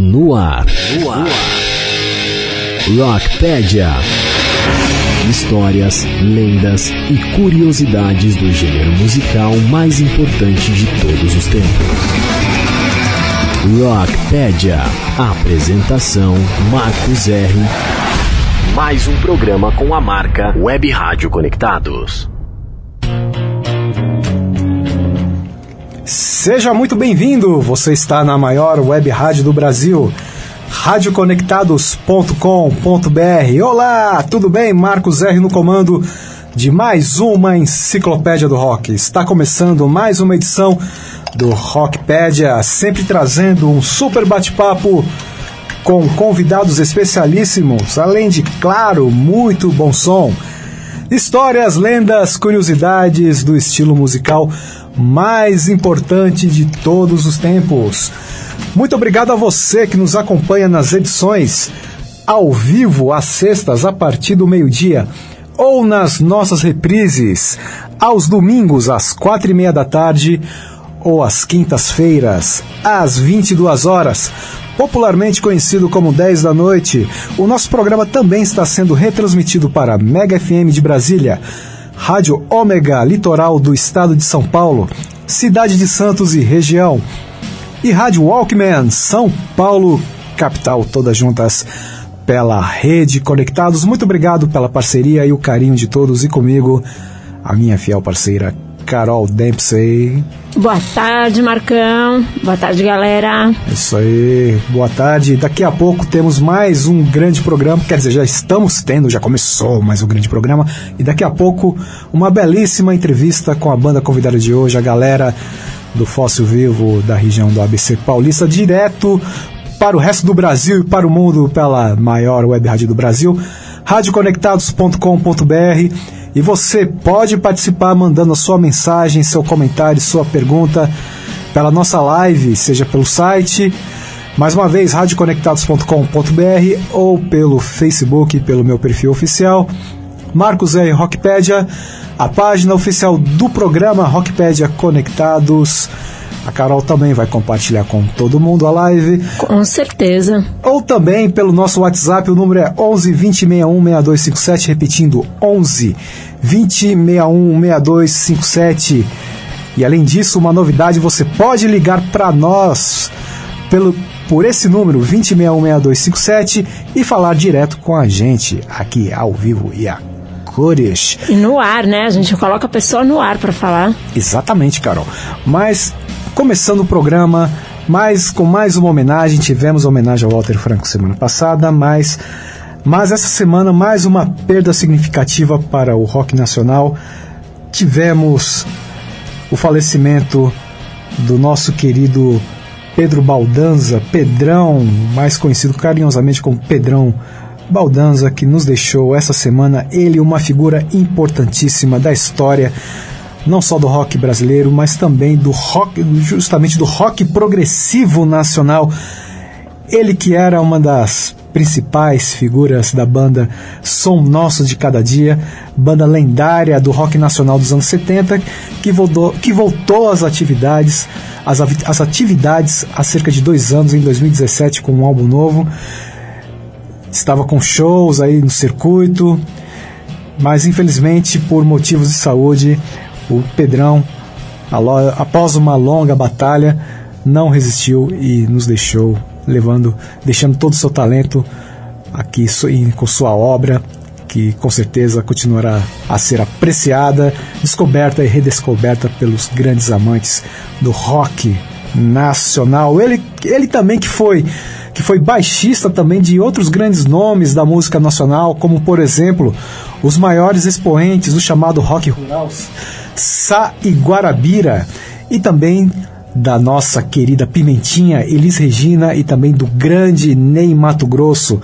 No ar. No ar. Rockpedia. Histórias, lendas e curiosidades do gênero musical mais importante de todos os tempos. Rockpedia. Apresentação Marcos R. Mais um programa com a marca Web Rádio Conectados. Seja muito bem-vindo! Você está na maior web rádio do Brasil, radioconectados.com.br. Olá, tudo bem? Marcos R no comando de mais uma enciclopédia do rock. Está começando mais uma edição do Rockpedia, sempre trazendo um super bate-papo com convidados especialíssimos, além de, claro, muito bom som. Histórias, lendas, curiosidades do estilo musical mais importante de todos os tempos. Muito obrigado a você que nos acompanha nas edições ao vivo às sextas a partir do meio-dia ou nas nossas reprises aos domingos às quatro e meia da tarde ou às quintas-feiras às 22 horas popularmente conhecido como 10 da noite. O nosso programa também está sendo retransmitido para Mega FM de Brasília, Rádio Ômega Litoral do Estado de São Paulo, Cidade de Santos e região, e Rádio Walkman São Paulo, capital, todas juntas pela rede Conectados. Muito obrigado pela parceria e o carinho de todos e comigo, a minha fiel parceira Carol Dempsey. Boa tarde, Marcão. Boa tarde, galera. Isso aí, boa tarde. Daqui a pouco temos mais um grande programa, quer dizer, já estamos tendo, já começou mais um grande programa, e daqui a pouco uma belíssima entrevista com a banda convidada de hoje, a galera do Fóssil Vivo da região do ABC Paulista, direto para o resto do Brasil e para o mundo pela maior web rádio do Brasil, radioconectados.com.br e você pode participar mandando a sua mensagem, seu comentário, sua pergunta pela nossa live, seja pelo site, mais uma vez, radioconectados.com.br ou pelo Facebook, pelo meu perfil oficial, Marcos R. Rockpedia, a página oficial do programa Rockpedia Conectados. A Carol também vai compartilhar com todo mundo a live. Com certeza. Ou também pelo nosso WhatsApp, o número é 11 20 61 6257, repetindo 11 20 61 6257. E além disso, uma novidade, você pode ligar para nós pelo por esse número 20616257 e falar direto com a gente aqui ao vivo e a cores. E no ar, né? A gente coloca a pessoa no ar para falar. Exatamente, Carol. Mas começando o programa, mais com mais uma homenagem, tivemos homenagem ao Walter Franco semana passada, mas mas essa semana mais uma perda significativa para o rock nacional. Tivemos o falecimento do nosso querido Pedro Baldanza, Pedrão, mais conhecido carinhosamente como Pedrão Baldanza, que nos deixou essa semana. Ele, uma figura importantíssima da história, não só do rock brasileiro, mas também do rock, justamente do rock progressivo nacional. Ele que era uma das principais figuras da banda Som Nosso de Cada Dia, banda lendária do rock nacional dos anos 70, que voltou, que voltou às atividades, às, às atividades há cerca de dois anos, em 2017, com um álbum novo. Estava com shows aí no circuito, mas infelizmente por motivos de saúde, o Pedrão, após uma longa batalha, não resistiu e nos deixou levando, deixando todo o seu talento aqui com sua obra, que com certeza continuará a ser apreciada, descoberta e redescoberta pelos grandes amantes do rock nacional. Ele, ele também que foi que foi baixista também de outros grandes nomes da música nacional, como por exemplo, os maiores expoentes do chamado rock rural, Sá e Guarabira, e também da nossa querida Pimentinha, Elis Regina e também do grande Ney Mato Grosso.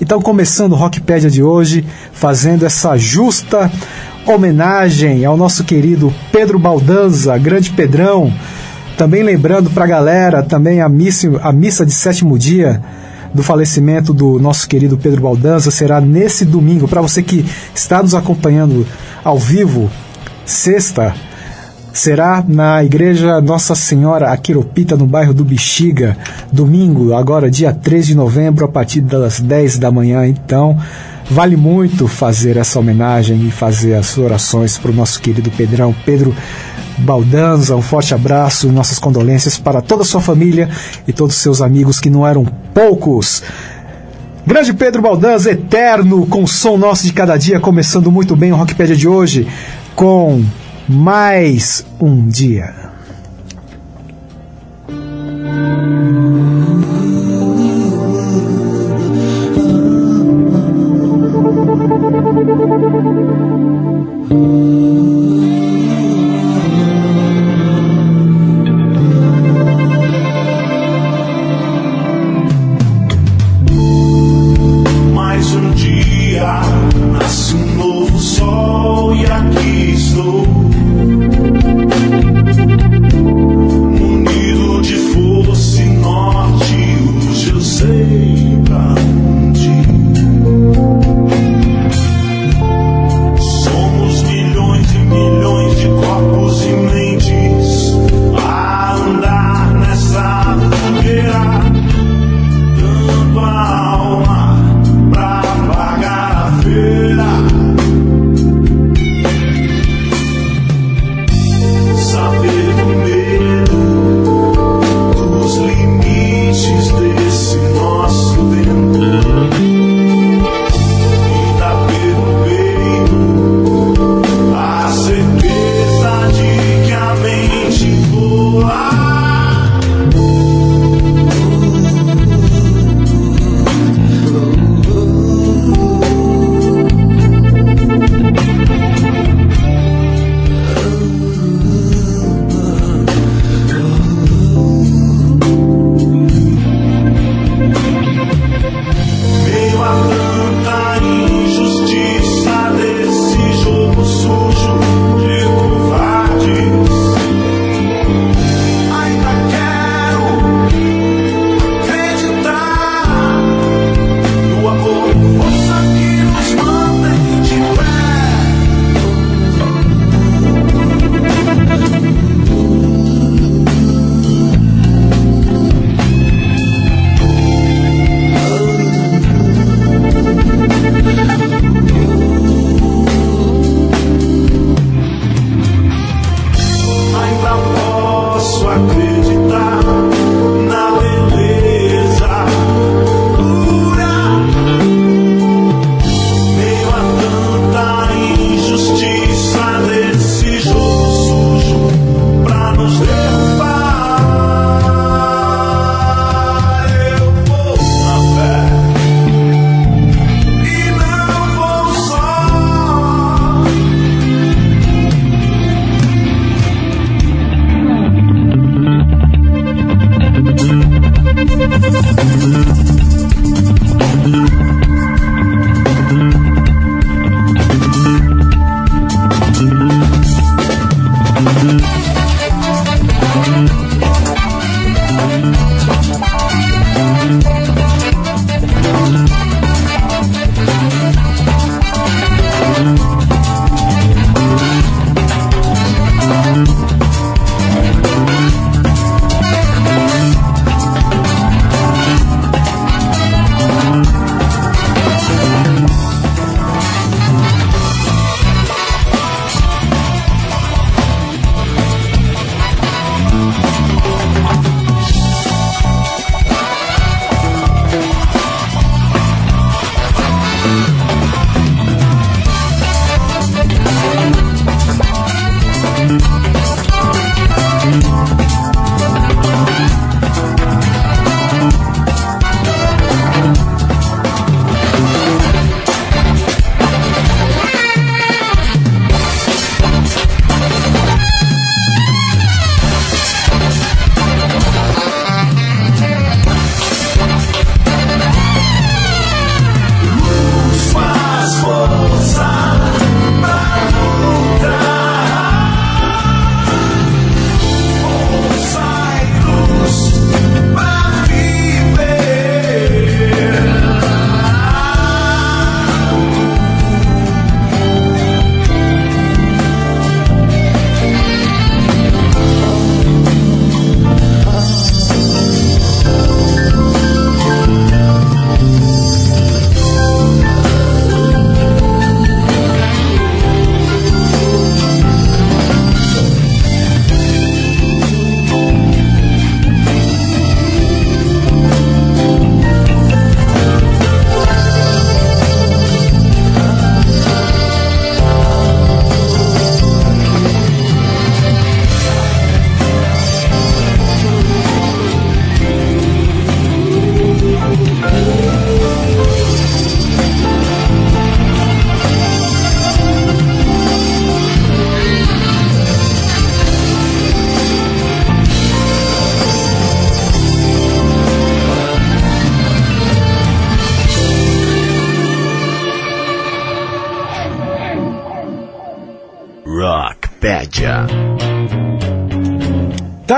Então, começando o Rockpedia de hoje, fazendo essa justa homenagem ao nosso querido Pedro Baldanza, grande Pedrão. Também lembrando para a galera também a missa, a missa de sétimo dia do falecimento do nosso querido Pedro Baldanza será nesse domingo. Para você que está nos acompanhando ao vivo, sexta, será na Igreja Nossa Senhora Aquiropita, no bairro do Bexiga, domingo, agora dia 3 de novembro, a partir das 10 da manhã. Então, vale muito fazer essa homenagem e fazer as orações para o nosso querido Pedrão. Pedro Baldanza, um forte abraço, nossas condolências para toda a sua família e todos os seus amigos, que não eram poucos. Grande Pedro Baldanza, eterno, com o som nosso de cada dia, começando muito bem o Rockpedia de hoje, com mais um dia.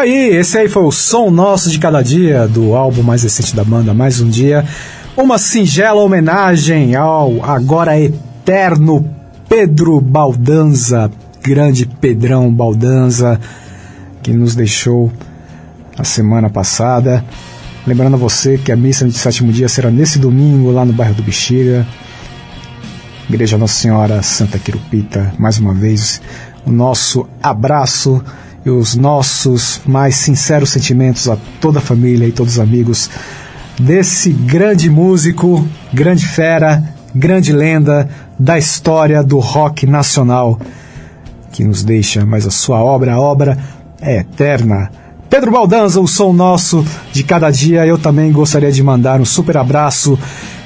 Tá aí, esse aí foi o som nosso de cada dia do álbum mais recente da banda, Mais um Dia. Uma singela homenagem ao agora eterno Pedro Baldanza, grande Pedrão Baldanza, que nos deixou a semana passada. Lembrando a você que a missa de sétimo dia será nesse domingo lá no bairro do Bexiga, Igreja Nossa Senhora Santa Quirupita. Mais uma vez, o nosso abraço e os nossos mais sinceros sentimentos a toda a família e todos os amigos desse grande músico, grande fera, grande lenda da história do rock nacional que nos deixa, mas a sua obra, a obra é eterna. Pedro Baldanza, o som nosso de cada dia. Eu também gostaria de mandar um super abraço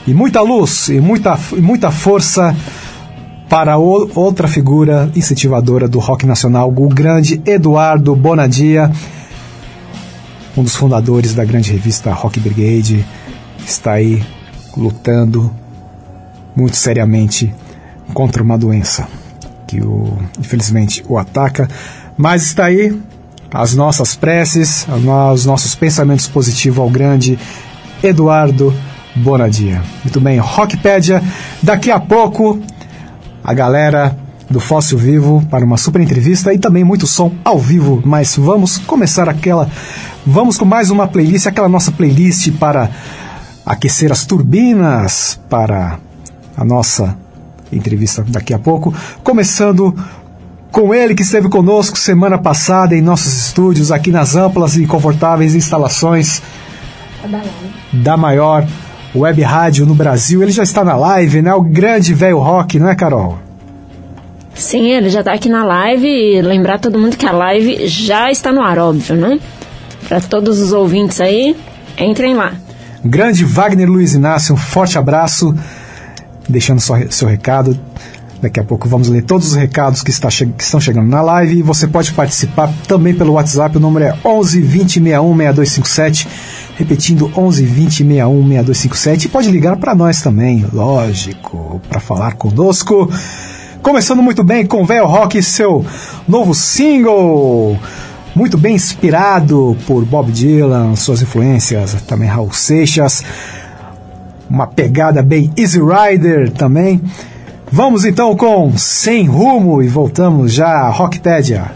e muita luz e muita, e muita força para o, outra figura incentivadora do rock nacional, o grande Eduardo Bonadia, um dos fundadores da grande revista Rock Brigade, está aí lutando muito seriamente contra uma doença que o, infelizmente o ataca, mas está aí as nossas preces, os nossos pensamentos positivos ao grande Eduardo Bonadia. Muito bem, Rockpedia. Daqui a pouco, a galera do Fóssil Vivo para uma super entrevista e também muito som ao vivo. Mas vamos começar aquela. Vamos com mais uma playlist, aquela nossa playlist para aquecer as turbinas para a nossa entrevista daqui a pouco. Começando com ele que esteve conosco semana passada em nossos estúdios, aqui nas amplas e confortáveis instalações da maior web rádio no Brasil. Ele já está na live, né? O grande velho rock, não é, Carol? Sim, ele já está aqui na live e lembrar todo mundo que a live já está no ar, óbvio, né? Para todos os ouvintes aí, entrem lá. Grande Wagner Luiz Inácio, um forte abraço, deixando seu recado. Daqui a pouco vamos ler todos os recados que, está que estão chegando na live e você pode participar também pelo WhatsApp. O número é 11 20 61 6257. Repetindo, 11 20 61 6257. E pode ligar para nós também, lógico, para falar conosco. Começando muito bem com Velho Rock, seu novo single. Muito bem inspirado por Bob Dylan, suas influências, também Raul Seixas. Uma pegada bem Easy Rider também. Vamos então com Sem Rumo e voltamos já a Rockpedia.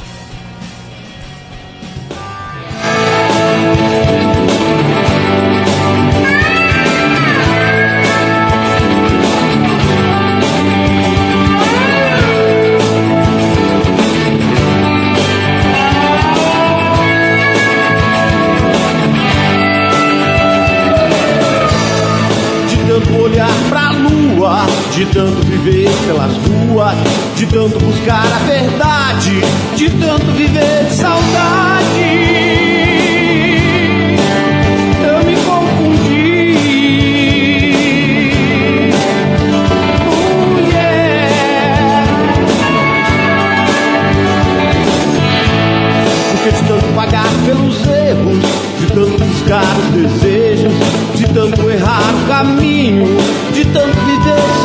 De tanto viver pelas ruas, de tanto buscar a verdade, de tanto viver de saudade. Eu me confundi. Porque de tanto pagar pelos erros, de tanto buscar os desejos, de tanto errar o caminho, de tanto viver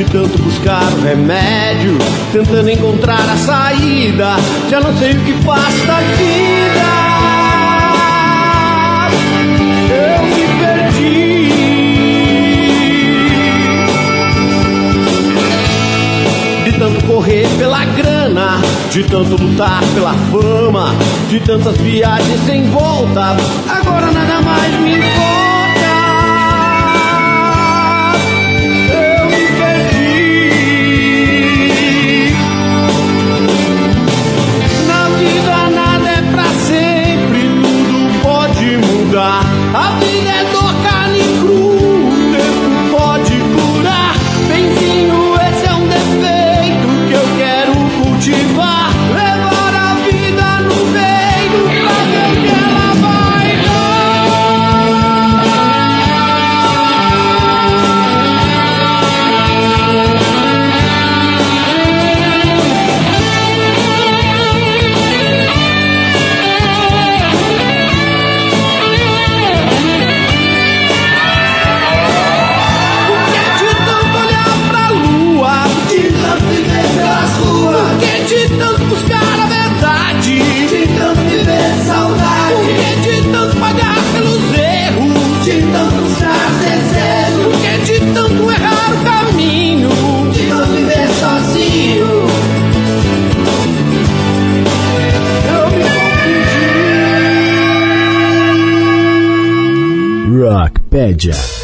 de tanto buscar o remédio, tentando encontrar a saída, já não sei o que faço da vida. Eu me perdi. De tanto correr pela grana, de tanto lutar pela fama, de tantas viagens sem volta, agora nada mais me importa. Confundi.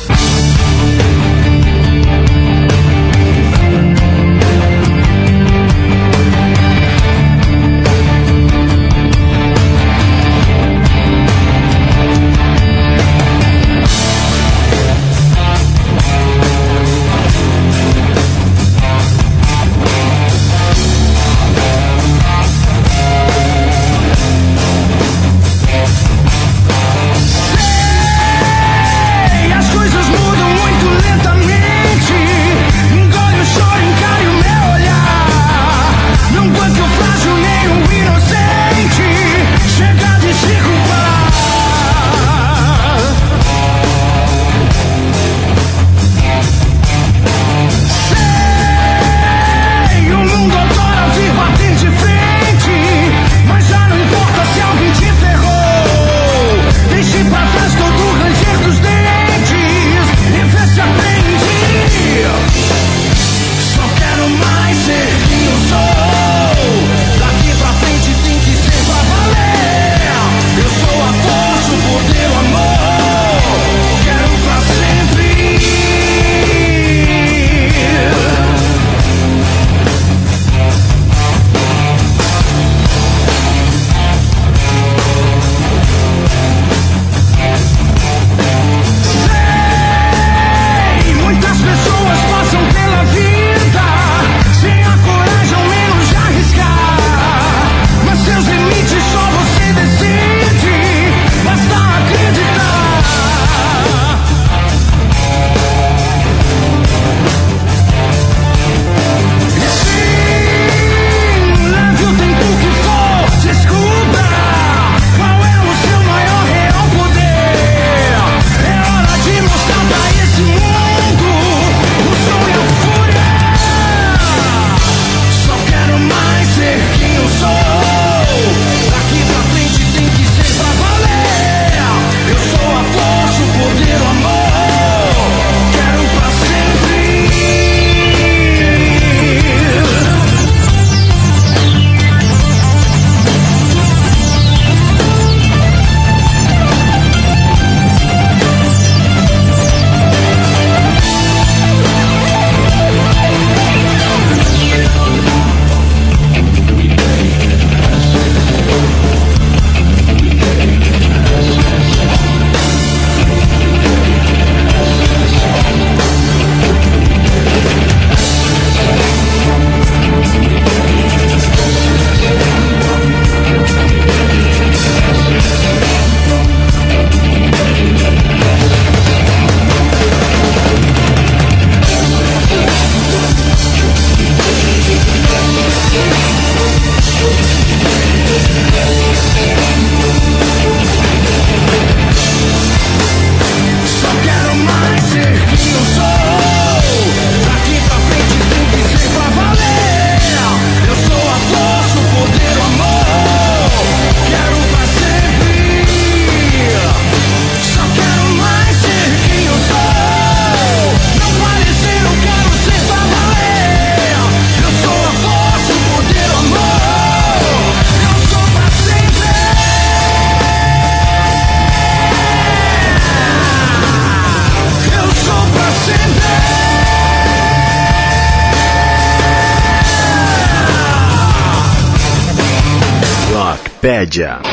Rockpedia.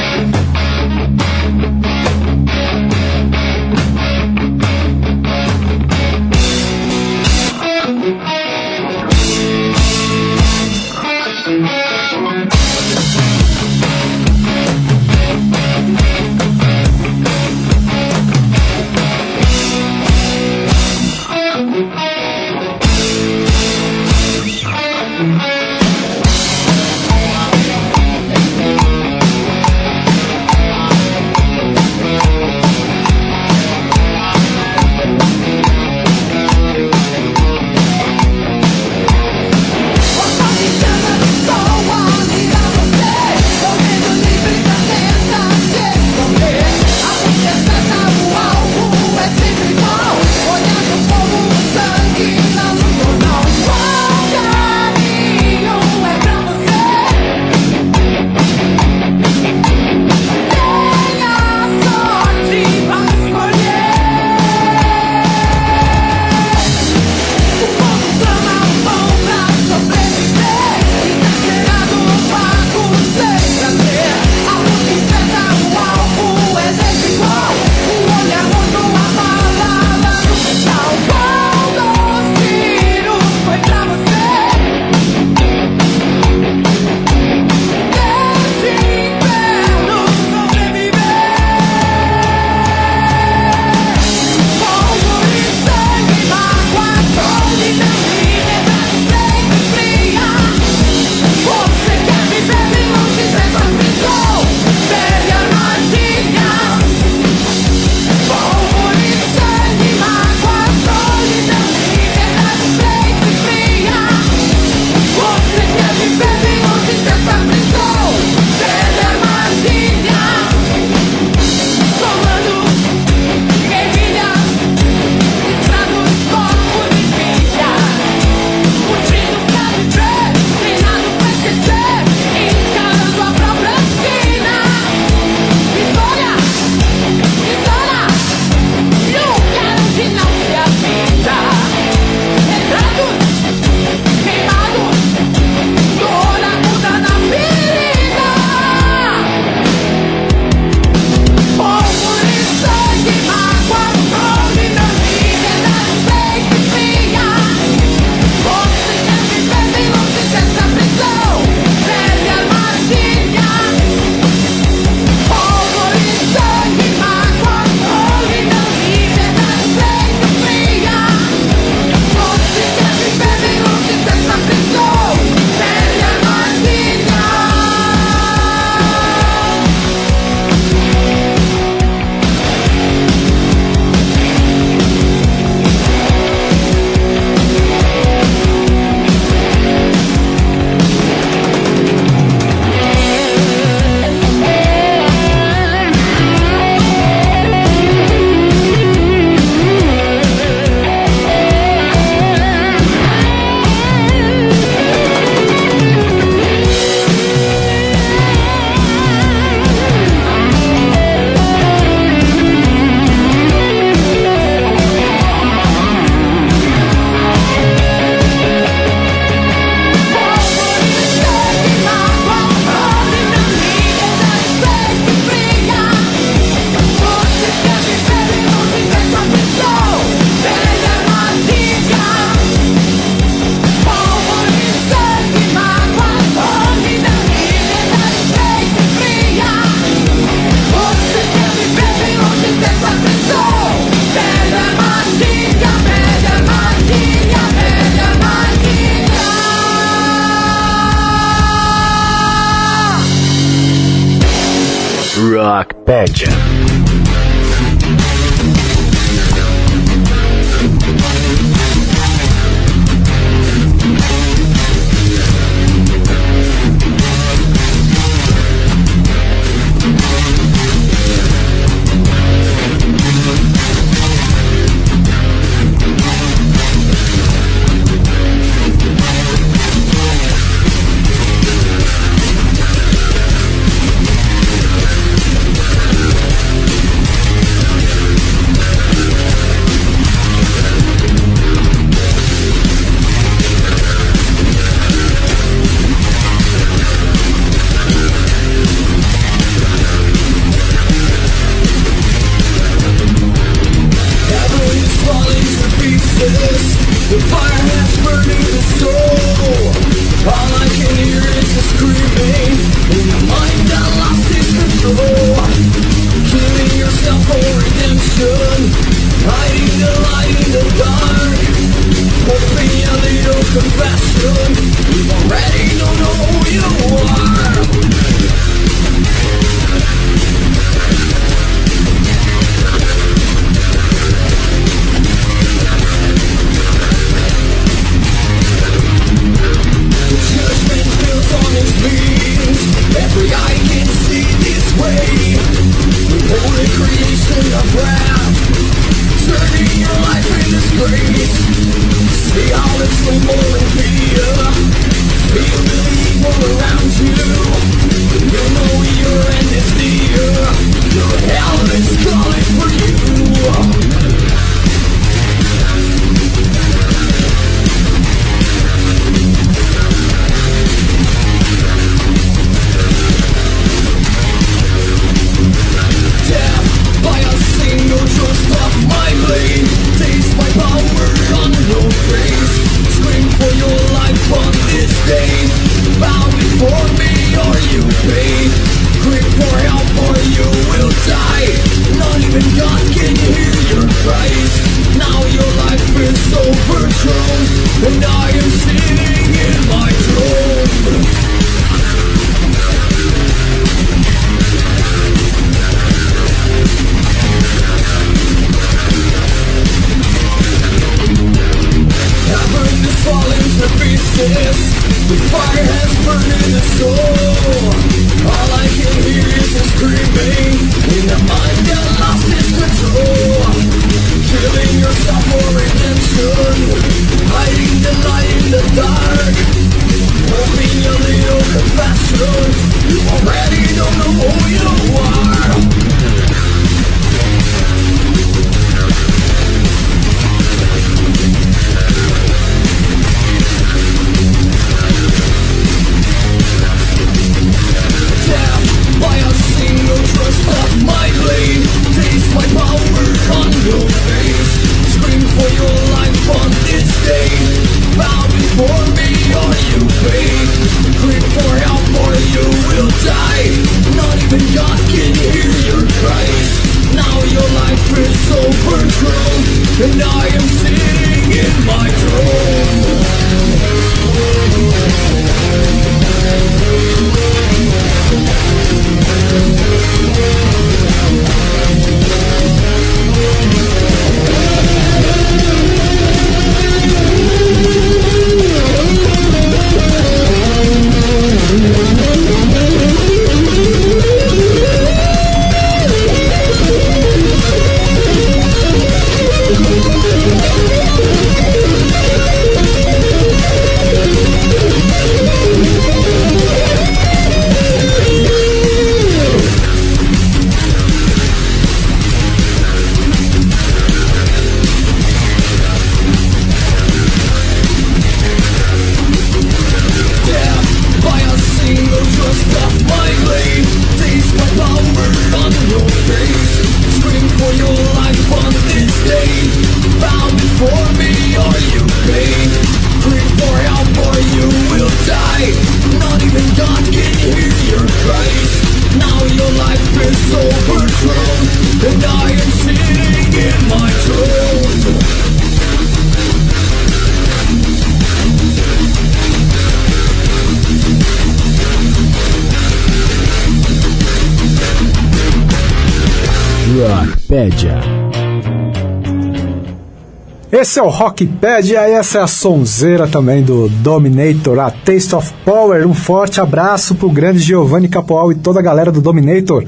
Esse é o Rockpedia e essa é a sonzeira também do Dominator, a Taste of Power. Um forte abraço pro grande Giovanni Capoal e toda a galera do Dominator.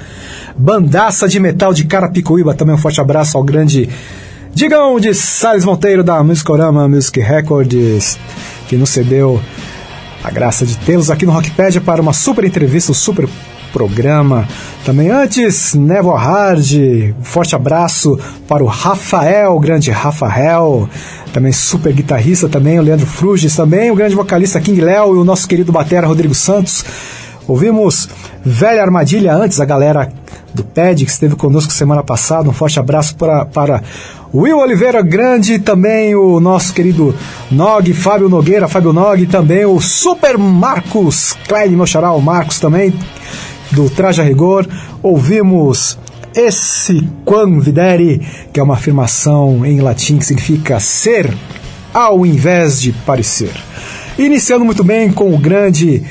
Bandaça de metal de Carapicuíba, também um forte abraço ao grande Digão de Salles Monteiro da Musicorama Music Records, que nos cedeu a graça de tê-los aqui no Rockpedia para uma super entrevista, um super programa. Também antes, Nevo Hard, um forte abraço para o Rafael, o grande Rafael, também super guitarrista também, o Leandro Fruges também, o grande vocalista King Léo e o nosso querido batera Rodrigo Santos. Ouvimos Velha Armadilha antes, a galera do PED, que esteve conosco semana passada. Um forte abraço para, para Will Oliveira Grande também o nosso querido Nog, Fábio Nogueira, Fábio Nog, também o Super Marcos Klein, meu xará, o Marcos também, do Traja Rigor. Ouvimos esse quam videre, que é uma afirmação em latim que significa ser ao invés de parecer. Iniciando muito bem com o grande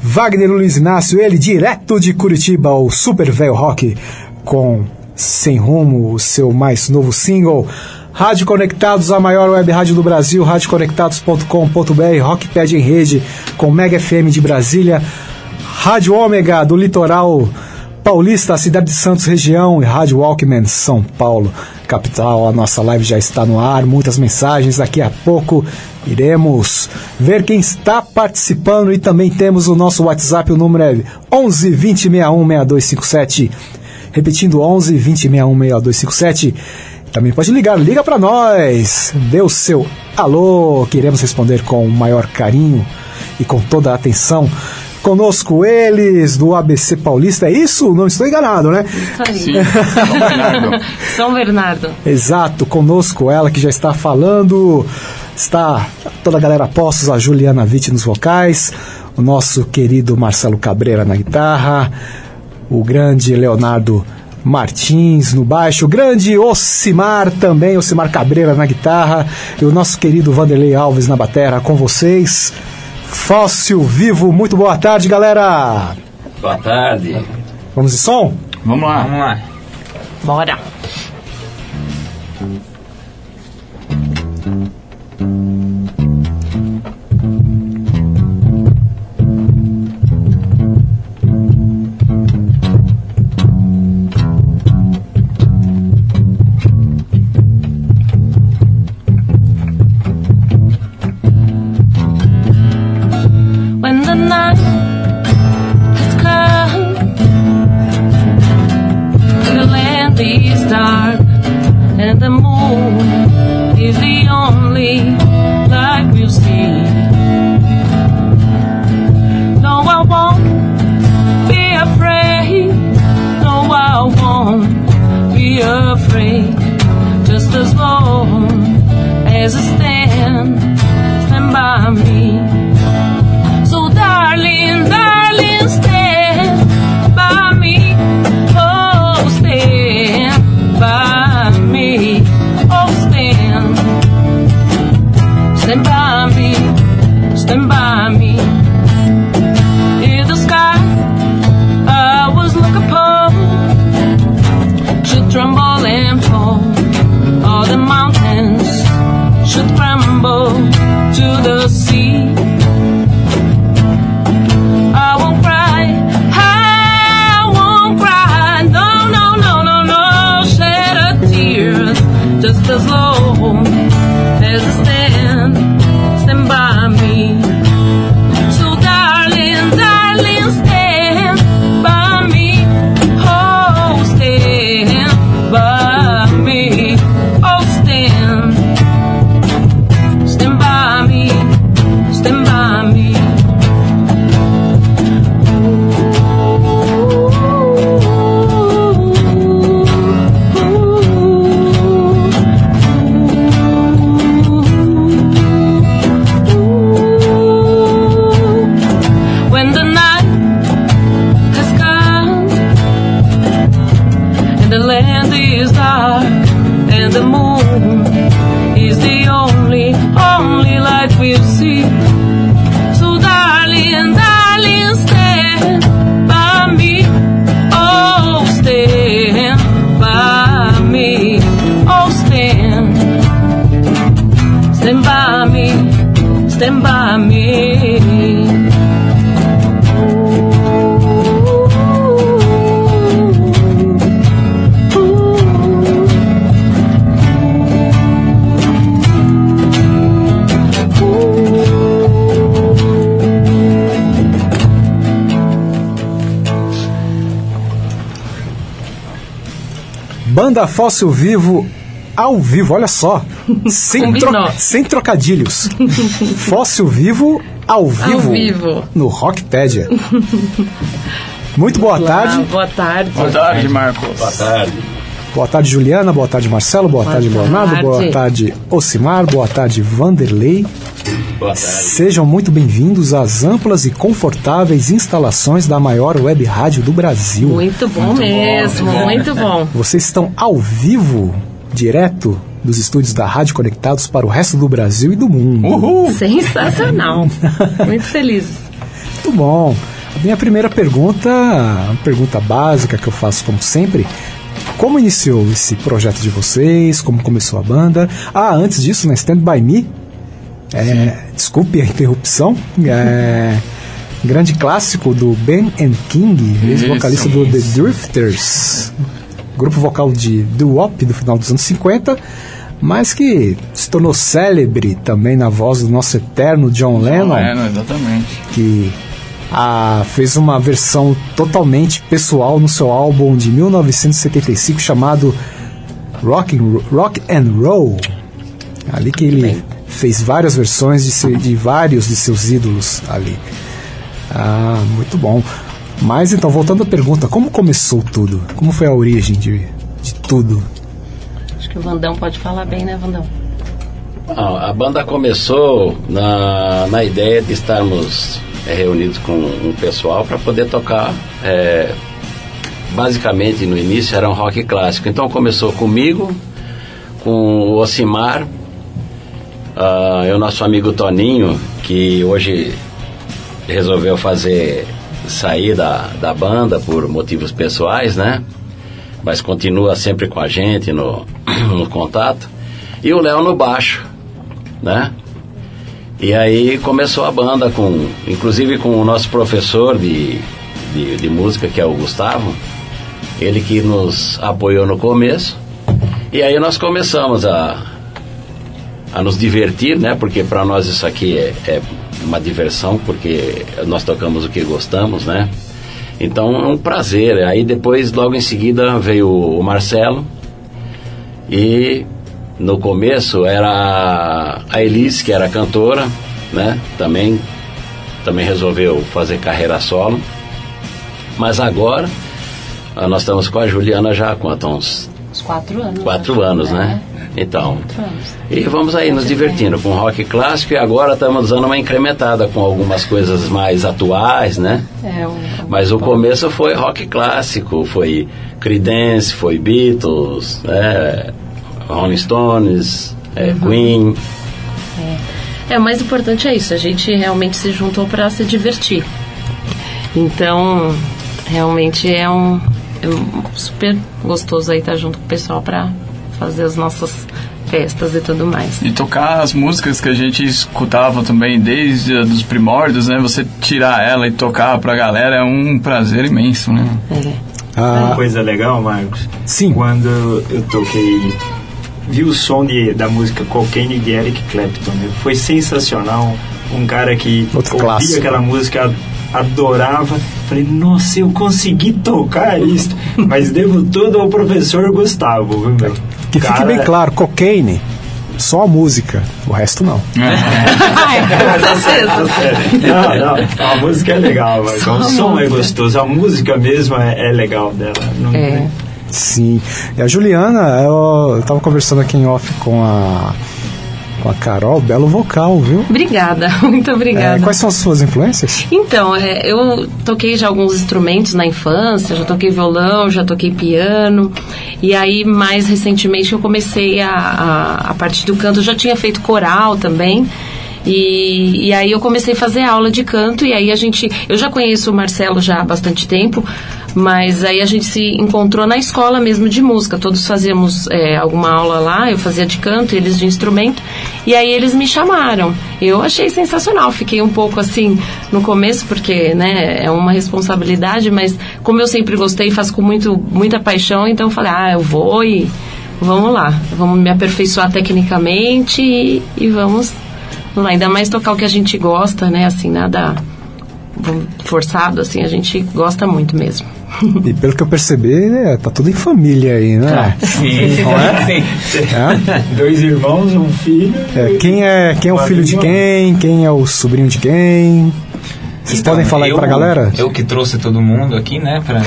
Wagner Luiz Inácio, ele direto de Curitiba, o Super Velho Rock, com Sem Rumo, o seu mais novo single. Rádio Conectados, a maior web rádio do Brasil, radioconectados.com.br, Rockpad em rede, com Mega FM de Brasília, Rádio Ômega do litoral paulista, cidade de Santos, região, e Rádio Walkman, São Paulo, capital. A nossa live já está no ar, muitas mensagens. Daqui a pouco iremos ver quem está participando e também temos o nosso WhatsApp, o número é 11 20 61 6257. Repetindo, 11 20 61 6257. Também pode ligar, liga para nós, dê o seu alô, queremos responder com o maior carinho e com toda a atenção. Conosco eles do ABC Paulista, é isso? Não estou enganado, né? Isso aí. Sim, São Bernardo. São Bernardo. Exato, conosco ela que já está falando, está toda a galera postos, a Juliana Vitti nos vocais, o nosso querido Marcelo Cabreira na guitarra, o grande Leonardo Martins no baixo, o grande Ocimar também, Ocimar Cabreira na guitarra, e o nosso querido Vanderlei Alves na bateria com vocês. Fóssil Vivo, muito boa tarde, galera! Boa tarde. Vamos de som? Vamos lá. Vamos lá. Bora. The land is dark and the moon is the only, Banda Fóssil Vivo ao vivo, olha só. Sem, sem trocadilhos. Fóssil Vivo ao vivo. vivo. No Rockpedia. Muito boa Olá, tarde. Boa tarde. Boa tarde, Marcos. Boa tarde. Boa tarde, Juliana. Boa tarde, Marcelo. Boa, Boa tarde, Leonardo. tarde. Boa tarde, Ocimar. Boa tarde, Vanderlei. Boa tarde. Sejam muito bem-vindos às amplas e confortáveis instalações da maior web rádio do Brasil. Muito bom mesmo, muito bom. Vocês estão ao vivo, direto dos estúdios da Rádio Conectados para o resto do Brasil e do mundo. Uhul! Sensacional. Muito felizes. Muito bom. A minha primeira pergunta, uma pergunta básica que eu faço como sempre. Como iniciou esse projeto de vocês? Como começou a banda? Ah, antes disso, na Stand By Me. É, desculpe a interrupção. É, grande clássico do Ben and King, ex-vocalista do The Drifters. Grupo vocal de doo-wop do final dos anos 50, mas que se tornou célebre também na voz do nosso eterno John Lennon É, não, exatamente. que ah, fez uma versão totalmente pessoal no seu álbum de 1975 chamado Rock and, Rock and Roll. Ali que ele fez várias versões de, se- de vários de seus ídolos ali. Ah, muito bom. Mas então, voltando à pergunta, como começou tudo? Como foi a origem de, de tudo? Acho que o Vandão pode falar bem, né, Vandão? Ah, a banda começou na, na ideia de estarmos eh, reunidos com um pessoal para poder tocar. eh, basicamente, no início era um rock clássico. Então começou comigo, com o Ocimar, ah, e o nosso amigo Toninho, que hoje resolveu fazer sair da, da banda por motivos pessoais, né? Mas continua sempre com a gente no, no contato. E o Léo no baixo, né? E aí começou a banda com, inclusive com o nosso professor de, de, de música, que é o Gustavo, ele que nos apoiou no começo. E aí nós começamos a, a nos divertir, né? Porque para nós isso aqui é, é uma diversão, porque nós tocamos o que gostamos, né? Então é um prazer. Aí depois, logo em seguida, veio o Marcelo e no começo era a Elise, que era cantora, né? Também, também resolveu fazer carreira solo. Mas agora nós estamos com a Juliana já há quanto? Uns Uns quatro anos. quatro acho, anos, né? Então, anos. e vamos aí nos divertindo com rock clássico e agora estamos dando uma incrementada com algumas coisas mais atuais, né? É, o, Mas o começo foi rock clássico, foi Creedence, foi Beatles, né? Rolling Stones, é, Queen. É, o mais importante é isso, a gente realmente se juntou para se divertir. Então, realmente é um, é um super gostoso aí estar junto com o pessoal para fazer as nossas festas e tudo mais. E tocar as músicas que a gente escutava também desde os primórdios, né? Você tirar ela e tocar pra galera é um prazer imenso, né? É. Ah, Uma coisa legal, Marcos, sim. quando eu toquei, vi o som de, da música Cocaine de Eric Clapton, né? foi sensacional. Um cara que Outro ouvia clássico. aquela música, adorava. Falei, nossa, eu consegui tocar isso. Mas devo tudo ao professor Gustavo, viu, meu? Que fique Cara, bem claro, cocaine, só a música, o resto não. Certeza. Não, não, a música é legal, mas Só o som é gostoso, a música mesmo é, é legal dela. Não, É. Sim. E a Juliana, eu, eu tava conversando aqui em off com a, com a Carol, belo vocal, viu? Obrigada, muito obrigada. É, quais são as suas influências? Então, é, eu toquei já alguns instrumentos na infância, já toquei violão, já toquei piano. E aí, mais recentemente, eu comecei a, a, a parte do canto. Eu já tinha feito coral também. E, e aí eu comecei a fazer aula de canto e aí a gente... Eu já conheço o Marcelo já há bastante tempo, mas aí a gente se encontrou na escola mesmo de música. Todos fazíamos é, alguma aula lá, eu fazia de canto, eles de instrumento. E aí eles me chamaram. Eu achei sensacional. Fiquei um pouco assim no começo, porque né, é uma responsabilidade, mas como eu sempre gostei, faço com muito, muita paixão, então falei, ah, eu vou e vamos lá. Vamos me aperfeiçoar tecnicamente e, e vamos lá. Ainda mais tocar o que a gente gosta, né? Assim, nada forçado, assim, a gente gosta muito mesmo. E pelo que eu percebi, né, tá tudo em família aí, né? Sim, Não é? sim. É? Dois irmãos, um filho. É, quem é, quem é o filho de quem? Quem é o sobrinho de quem? Vocês Então, podem falar aí eu- pra galera? Eu que trouxe todo mundo aqui, né, pra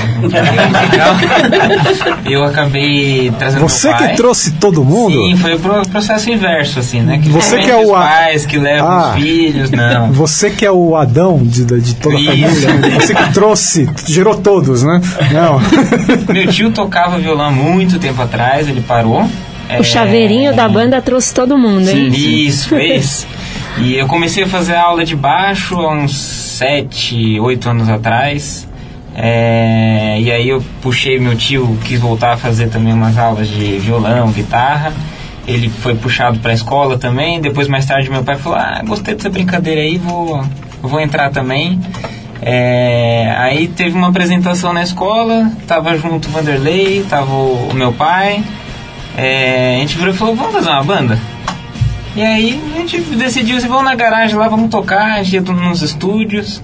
Eu acabei trazendo Você meu pai. que trouxe todo mundo? Sim, foi o pro- processo inverso, assim, né? Que Você que é o os a- pais que levam Ah. os filhos, não. Você que é o Adão de, de toda a Isso. família, né? você que trouxe, gerou todos, né? Não. Meu tio tocava violão muito tempo atrás, ele parou. É, O chaveirinho da banda trouxe todo mundo, hein? Isso, fez. E eu comecei a fazer aula de baixo há uns 7, 8 anos atrás. É, e aí eu puxei meu tio, quis voltar a fazer também umas aulas de violão, guitarra. Ele foi puxado para a escola também. Depois, mais tarde, meu pai falou: Ah, gostei dessa brincadeira aí, vou, vou entrar também. É, aí teve uma apresentação na escola, tava junto o Vanderlei, tava o, o meu pai. É, a gente virou e falou: Vamos fazer uma banda? E aí a gente decidiu se vamos na garagem lá, vamos tocar, a gente ia nos estúdios.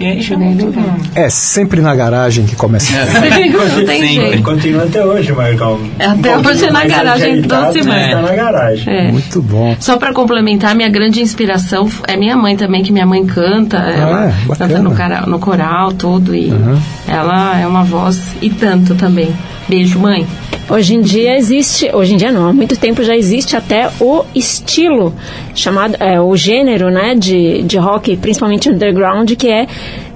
E aí chamou todo mundo. É sempre na garagem que começa. Não tem Sempre. jeito. Continua até hoje, Marcão. Até Um hoje é na garagem do Simão. Tá na garagem. É. Muito bom. Só pra complementar, minha grande inspiração é minha mãe também, que minha mãe canta, ela é, bacana. canta no, cara, no coral, tudo, e ela é uma voz e tanto também. Beijo, mãe. Hoje em dia existe, hoje em dia não, há muito tempo já existe até o estilo chamado, é, o gênero, né, de, de rock, principalmente underground, que é,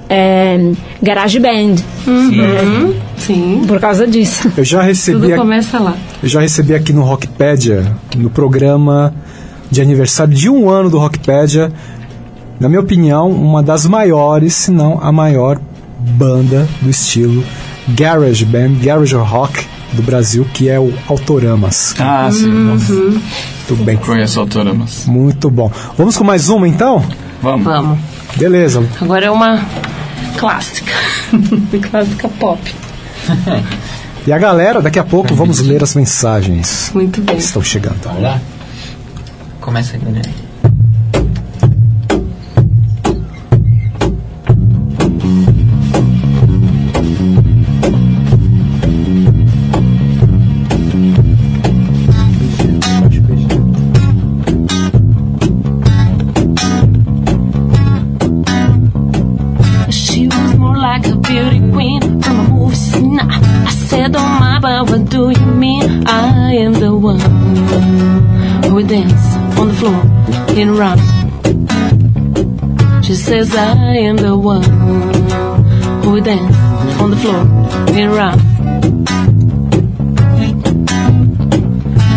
é garage band, Uhum. Sim, por causa disso. Eu já recebi, tudo a- começa lá. eu já recebi aqui no Rockpedia, no programa de aniversário de um ano do Rockpedia, na minha opinião, uma das maiores, se não a maior banda do estilo garage band, garage rock do Brasil, que é o Autoramas. Ah, sim. Nossa, Muito bem. conheço Autoramas. Muito bom. Vamos com mais uma então? Vamos. Vamos. Beleza. Agora é uma clássica. clássica pop. E a galera, daqui a pouco vamos ler as mensagens Muito bem. que estão chegando. Vamos lá? Começa aí, Daniel. Says, I am the one who dance on the floor in rock.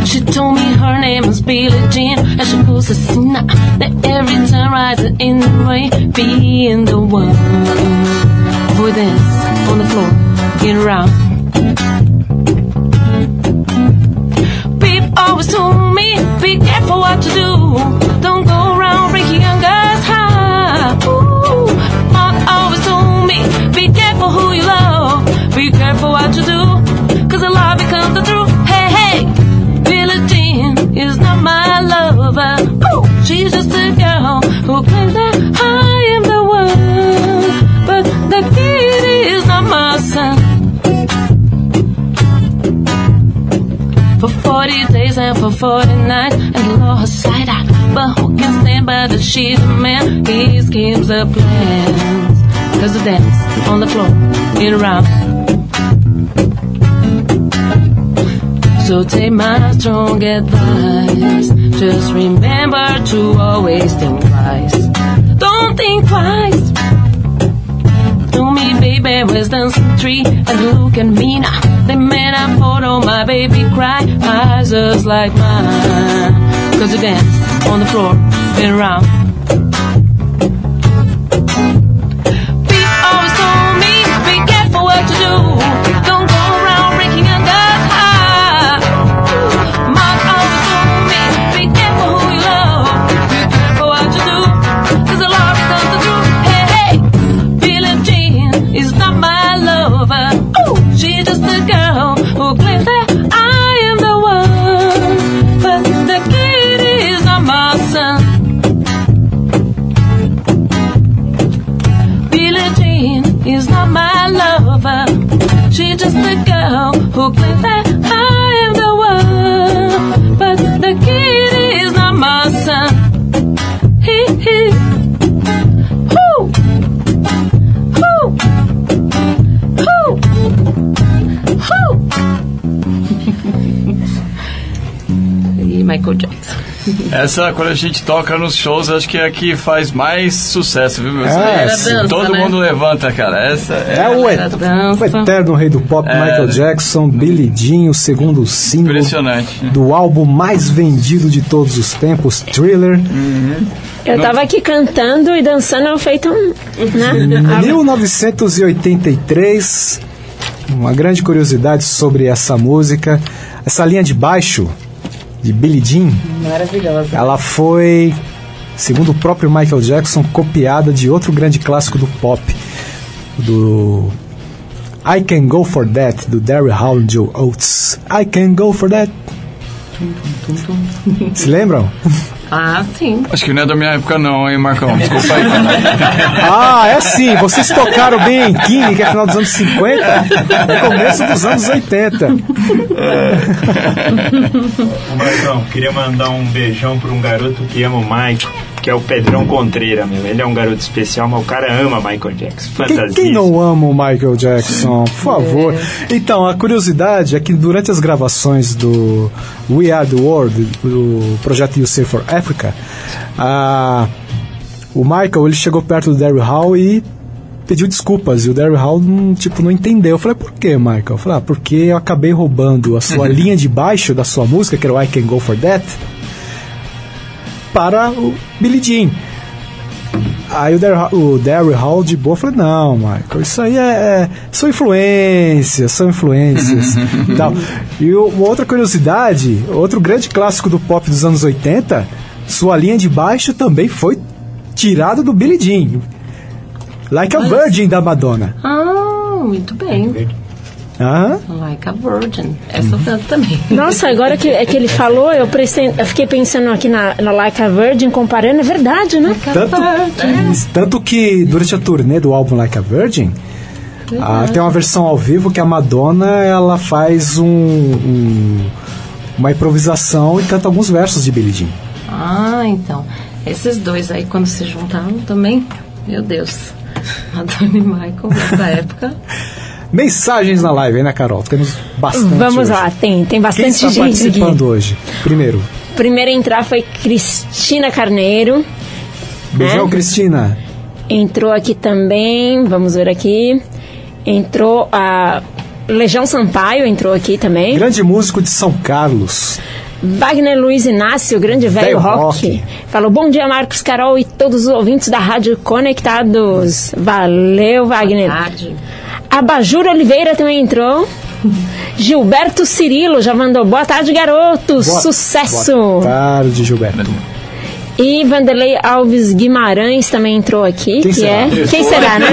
She told me her name was Billie Jean, and she goes a sinner. That every time rising in the rain, being the one who dance on the floor in round. People always told me, be careful what you do. Don't for 40 nights And law her out But who can stand by the she's a man He schemes the plans. Cause the dance on the floor In a round. So take my strong advice. Just remember to always think twice. Don't think twice baby, was dancing tree and look at me now. They made a photo, my baby cry, eyes just like mine. Cause you dance on the floor, been around. Essa, quando a gente toca nos shows, acho que é a que faz mais sucesso, viu, meu? É, dança, Todo né? mundo levanta, cara. Essa é, É o, et- dança. o eterno rei do pop, É, Michael né? Jackson, Billie Jean, o segundo single impressionante. do álbum mais vendido de todos os tempos, Thriller. Eu tava aqui cantando e dançando, feito um. Né? 1983, uma grande curiosidade sobre essa música, essa linha de baixo de Billie Jean, Maravilhosa. ela foi, segundo o próprio Michael Jackson, copiada de outro grande clássico do pop, do I Can Go For That, do Darryl Hall e Joe Oates. I Can Go For That. Se lembram? Ah, sim. Acho que não é da minha época, não, hein, Marcão? Desculpa aí. Ah, é sim, vocês tocaram bem em King, que é final dos anos 50, no começo dos anos 80. Ô Marcão, queria mandar um beijão pra um garoto que ama o Michael, que é o Pedrão Contreira, meu. Ele é um garoto especial, mas o cara ama Michael Jackson. Quem, Fantasia. quem não ama o Michael Jackson? Por favor. Então, a curiosidade é que durante as gravações do We Are the World, do projeto You Say for Africa, a- o Michael ele chegou perto do Daryl Hall e pediu desculpas. E o Daryl Hall não, tipo, não entendeu. Eu falei, por que, Michael? Eu falei, ah, porque eu acabei roubando a sua linha de baixo da sua música, que era o I Can Go For That, para o Billie Jean. Aí o Daryl, o Daryl Hall de boa falou, não, Michael, isso aí é, é- são influências, são influências e tal. E uma outra curiosidade, outro grande clássico do pop dos anos 80, sua linha de baixo também foi tirada do Billie Jean. Like a Virgin da Madonna. Ah, muito bem. Aham. Like a Virgin. Essa eu canto também. Nossa, agora que, é que ele falou, eu, prestei- eu fiquei pensando aqui na, na Like a Virgin, comparando, é verdade, né? Like Tanto, Virgin. tanto que durante a turnê do álbum Like a Virgin, ah, tem uma versão ao vivo que a Madonna ela faz um, um- uma improvisação e canta alguns versos de Billie Jean. Ah, então. Esses dois aí, quando se juntaram também, meu Deus. Madonna e Michael, nessa época. Mensagens na live, hein, né, Carol? Temos bastante. Vamos hoje. lá, tem, tem Quem bastante está gente participando aqui. hoje? Primeiro, Primeiro a entrar foi Cristina Carneiro. beijão, É? Cristina. Entrou aqui também, vamos ver aqui. Entrou a Legião Sampaio, entrou aqui também. Grande músico de São Carlos. Wagner Luiz Inácio, grande velho Velho rock. rock. Falou, bom dia Marcos Carol e todos os ouvintes da Rádio Conectados. Valeu, Wagner. Tarde. Abajur Oliveira também entrou. Gilberto Cirilo já mandou boa tarde, garotos. Boa- Sucesso. Boa tarde, Gilberto. E Vanderlei Alves Guimarães também entrou aqui, Quem que será? é. Quem será, né?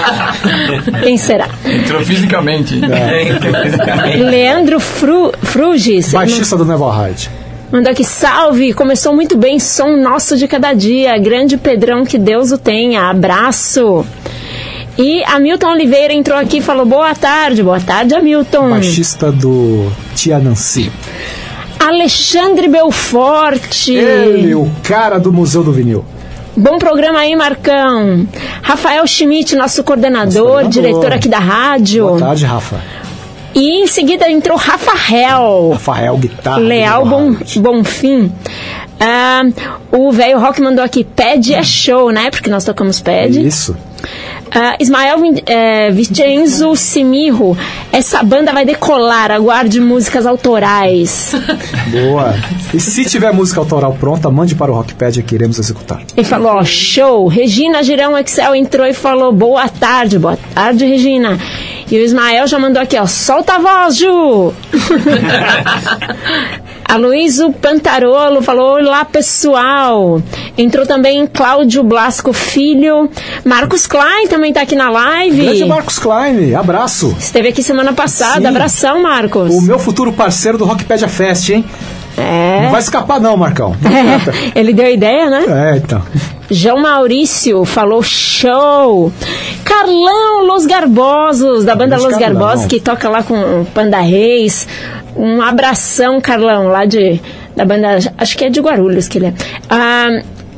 Quem será? Entrou fisicamente. Leandro Fru, Frugis Baixista do Neville Hyde. mandou aqui, salve! Começou muito bem, som nosso de cada dia. Grande Pedrão, que Deus o tenha. Abraço! E Hamilton Oliveira entrou aqui e falou, boa tarde. Boa tarde, Hamilton. Baixista do Tia Nancy. Alexandre Belforte. Ele, o cara do Museu do Vinil. Bom programa aí, Marcão. Rafael Schmidt, nosso coordenador, Nosso diretor aqui da rádio. Boa tarde, Rafa. E em seguida entrou Rafael. Rafael Guitarra. Leal Bom. Bonfim. Ah, o velho Rock mandou aqui, pad é show, né? Porque nós tocamos pad. Isso. Ah, Ismael eh, Vicenzo Simirro, essa banda vai decolar, aguarde músicas autorais. Boa. E se tiver música autoral pronta, mande para o Rockpedia que iremos executar. Ele falou, ó, show. Regina Girão Excel entrou e falou, boa tarde, boa tarde, Regina. E o Ismael já mandou aqui, ó, solta a voz, Ju. Aloysio Pantarolo falou, olá, pessoal. Entrou também Cláudio Blasco Filho. Marcos Klein também tá aqui na live. Grande Marcos Klein, abraço. Esteve aqui semana passada. Sim. Abração, Marcos. O meu futuro parceiro do Rockpedia Fest, hein? É. Não vai escapar não, Marcão. É, ele deu ideia, né? É, então. João Maurício falou show. Carlão Los Garbosos, da banda Grande Los Carlão. Garbosos, que toca lá com o Panda Reis. Um abração, Carlão, lá de da banda, acho que é de Guarulhos que ele é. Ah,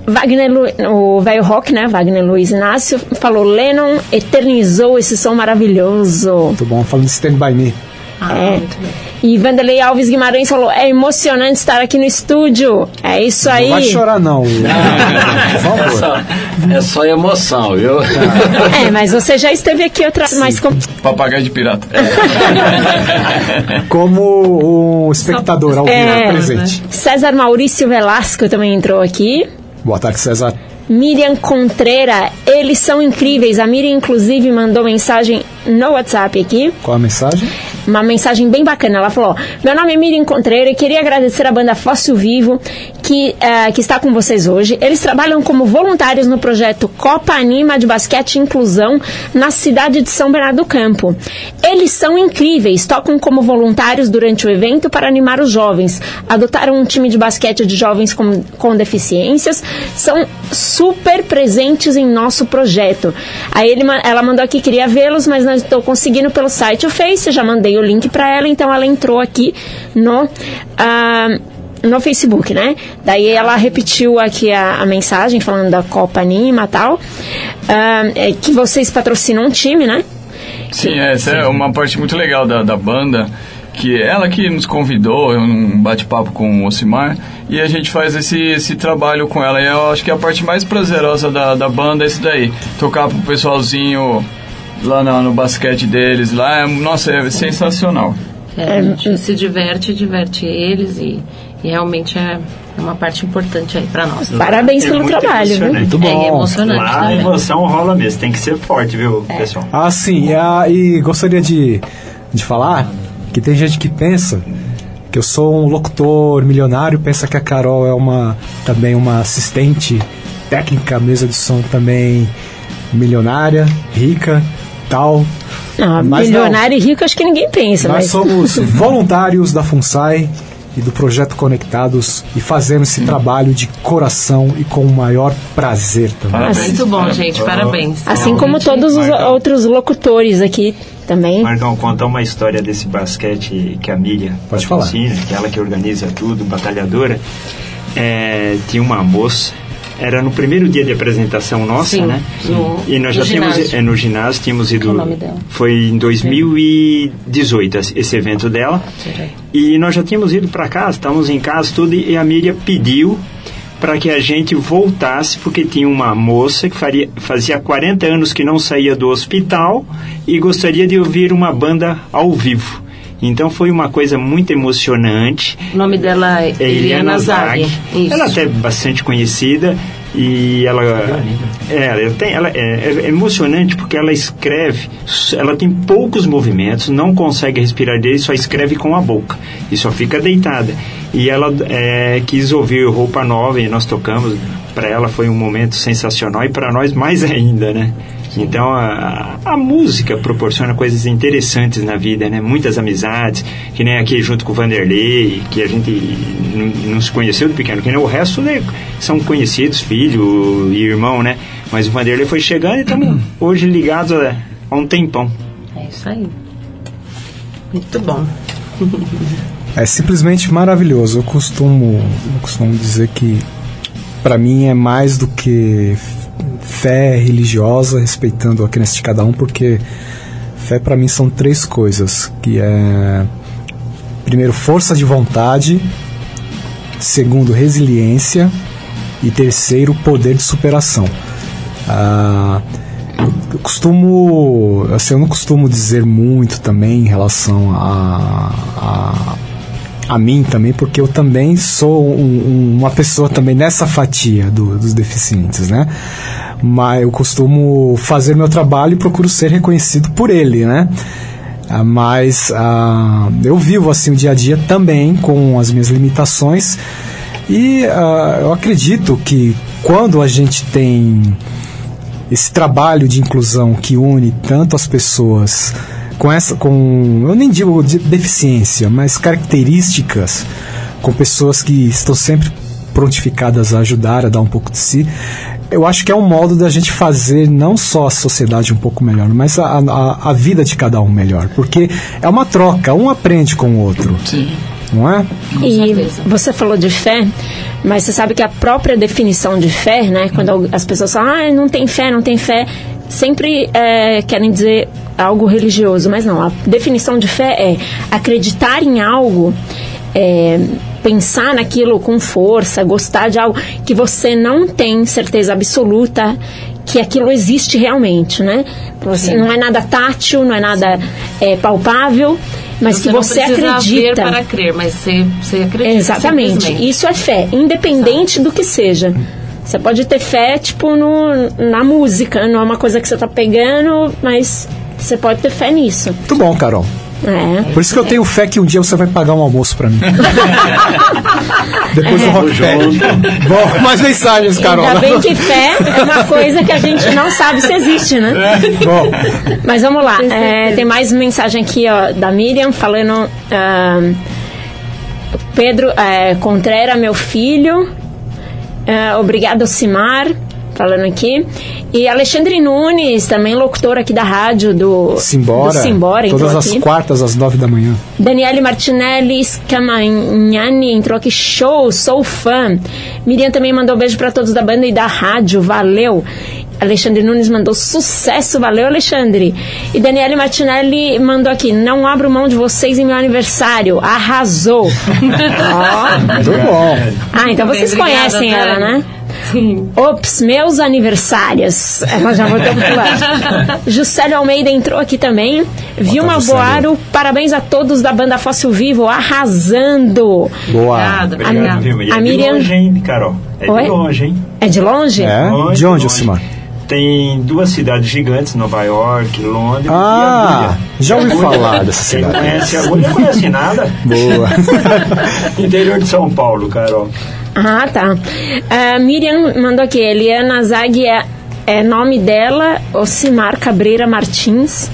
Wagner, Lu, o velho rock, né? Wagner Luiz Inácio falou: Lennon eternizou esse som maravilhoso. Muito bom, falando de Stand By Me. Ah, É. muito bem. E Vanderlei Alves Guimarães falou: é emocionante estar aqui no estúdio. É isso aí. Não vai chorar, não. Por É favor. só, é só emoção, viu? É, mas você já esteve aqui outras mais com... Papagaio de pirata. Como um espectador ao vivo É, presente. César Maurício Velasco também entrou aqui. Boa tarde, César. Miriam Contreira, eles são incríveis. A Miriam, inclusive, mandou mensagem no WhatsApp aqui. Qual a mensagem? Uma mensagem bem bacana. Ela falou: Meu nome é Miriam Contreira e queria agradecer a banda Fóssil Vivo que, eh, que está com vocês hoje. Eles trabalham como voluntários no projeto Copa Anima de Basquete e Inclusão na cidade de São Bernardo do Campo. Eles são incríveis, tocam como voluntários durante o evento para animar os jovens. Adotaram um time de basquete de jovens com, com deficiências, são super presentes em nosso projeto. Aí ele, ela mandou aqui, queria vê-los, mas não estou conseguindo pelo site ou Face, já mandei o link para ela, então ela entrou aqui no. ah, no Facebook, né? Daí ela repetiu aqui a, a mensagem falando da Copa Anima e tal. É que vocês patrocinam um time, né? Sim, essa é uma parte muito legal da, da banda, que ela que nos convidou, um bate-papo com o Osimar, e a gente faz esse, esse trabalho com ela. E eu acho que a parte mais prazerosa da, da banda é isso daí, tocar pro pessoalzinho lá no, no basquete deles, lá, é, nossa, é sensacional. É, a gente se diverte, diverte eles e, e realmente é uma parte importante aí pra nós. Parabéns É pelo muito trabalho, viu? emocionante. Muito bom. É emocionante Lá a emoção rola mesmo, tem que ser forte, viu, pessoal? Ah, sim. Ah, e gostaria de, de falar que tem gente que pensa que eu sou um locutor milionário, pensa que a Carol é uma também uma assistente técnica, mesa de som também milionária, rica, tal. Não, Mas não. milionário e rico acho que ninguém pensa, Nós mas somos voluntários da FUNSAI e do Projeto Conectados e fazemos esse trabalho de coração e com o maior prazer também. Parabéns. Muito bom, gente, parabéns. assim como todos os Marcão. outros locutores aqui também. Marcão, conta uma história desse basquete que a Miriam Pode falar. que é ela que organiza tudo, batalhadora. É, tinha uma moça, era no primeiro dia de apresentação nossa, Sim, né? no- e nós já tínhamos ginásio. é, no ginásio, tínhamos ido. Qual o nome dela? Foi em 2018 esse- esse evento dela. E nós já tínhamos ido para casa, estávamos em casa tudo e a Miriam pediu para que a gente voltasse porque tinha uma moça que faria, fazia 40 anos que não saía do hospital e gostaria de ouvir uma banda ao vivo. Então foi uma coisa muito emocionante. O nome dela é Eliana Zag. Isso. Ela até é bastante conhecida e ela é, ela tem, ela é, é emocionante porque ela escreve, ela tem poucos movimentos, não consegue respirar dele, só escreve com a boca e só fica deitada. E ela é, quis ouvir roupa nova e nós tocamos. Para ela foi um momento sensacional e para nós mais ainda, né? Então a, a música proporciona coisas interessantes na vida, né? Muitas amizades, que nem aqui junto com o Vanderlei, que a gente não, não se conheceu do pequeno, que nem o resto né, são conhecidos, filho e irmão, né? Mas o Vanderlei foi chegando e estamos hoje ligados a, a um tempão. É isso aí. Muito bom. É simplesmente maravilhoso. Eu costumo, eu costumo dizer que para mim é mais do que fé religiosa, respeitando a crença de cada um, porque fé para mim são três coisas, que é primeiro força de vontade, segundo resiliência e terceiro poder de superação. Ah, eu costumo, assim, eu não costumo dizer muito também em relação a, a, a mim também, porque eu também sou um- um- uma pessoa também nessa fatia do- dos deficientes, né? Mas eu costumo fazer meu trabalho e procuro ser reconhecido por ele, né? Ah, mas ah, eu vivo assim o dia a dia também com as minhas limitações e ah, eu acredito que quando a gente tem esse trabalho de inclusão que une tanto as pessoas com essa com eu nem digo de deficiência mas características com pessoas que estão sempre prontificadas a ajudar a dar um pouco de si eu acho que é um modo da gente fazer não só a sociedade um pouco melhor mas a, a, a vida de cada um melhor porque é uma troca um aprende com o outro Sim. não é Com e certeza. você falou de fé, mas você sabe que a própria definição de fé, né? Quando as pessoas falam, ah, não tem fé, não tem fé, sempre é, querem dizer algo religioso, mas não. A definição de fé é acreditar em algo, é, pensar naquilo com força, gostar de algo que você não tem certeza absoluta que aquilo existe realmente, né? Você não é nada tátil, não é nada é, palpável, mas Você que não você acredita. ver para crer, mas você, você acredita. Exatamente. Isso é fé, independente do que seja. Você pode ter fé, tipo, no, na música, não é uma coisa que você tá pegando, mas você pode ter fé nisso. Muito bom, Carol. É. Por isso que eu tenho fé que um dia você vai pagar um almoço pra mim. Depois do Rock. Bom, mais mensagens, Carol. Ainda bem que fé é uma coisa que a gente não sabe se existe, né? Bom, Mas vamos lá. É, tem mais mensagem aqui ó, da Miriam falando. ah, Pedro é, Contrera, meu filho. Ah, obrigado, Simar. Falando aqui. E Alexandre Nunes, também locutor aqui da rádio do simbora. Do Simbora Todas as aqui. quartas, às nove da manhã. Daniele Martinelli Scamagnani entrou aqui, show, sou fã. Miriam também mandou um beijo para todos da banda e da rádio, valeu. Alexandre Nunes mandou sucesso, valeu Alexandre. E Daniele Martinelli mandou aqui, não abro mão de vocês em meu aniversário, arrasou. Ó. Muito bom. Ah, então vocês obrigada, conhecem ela, né? Sim. Ops, meus aniversários. Ela já voltou pro lado. Juscelio Almeida entrou aqui também. Vilma. Boaro, parabéns a todos da banda Fóssil Vivo, arrasando. Boa. Obrigada, Obrigado, obrigada. viu? E é A Miriam- de longe, hein, Carol? É Oi? de longe, hein? É de longe? É? De onde, longe. Tem duas cidades gigantes, Nova York, Londres Ah, e Agulha. já ouvi Agulha. falar dessa Quem cidade. conhece Agulha não conhece nada. Boa. Interior de São Paulo, Carol. Ah, tá. A Miriam mandou aqui, Eliana Zag é, é nome dela, Osimar Cabreira Martins.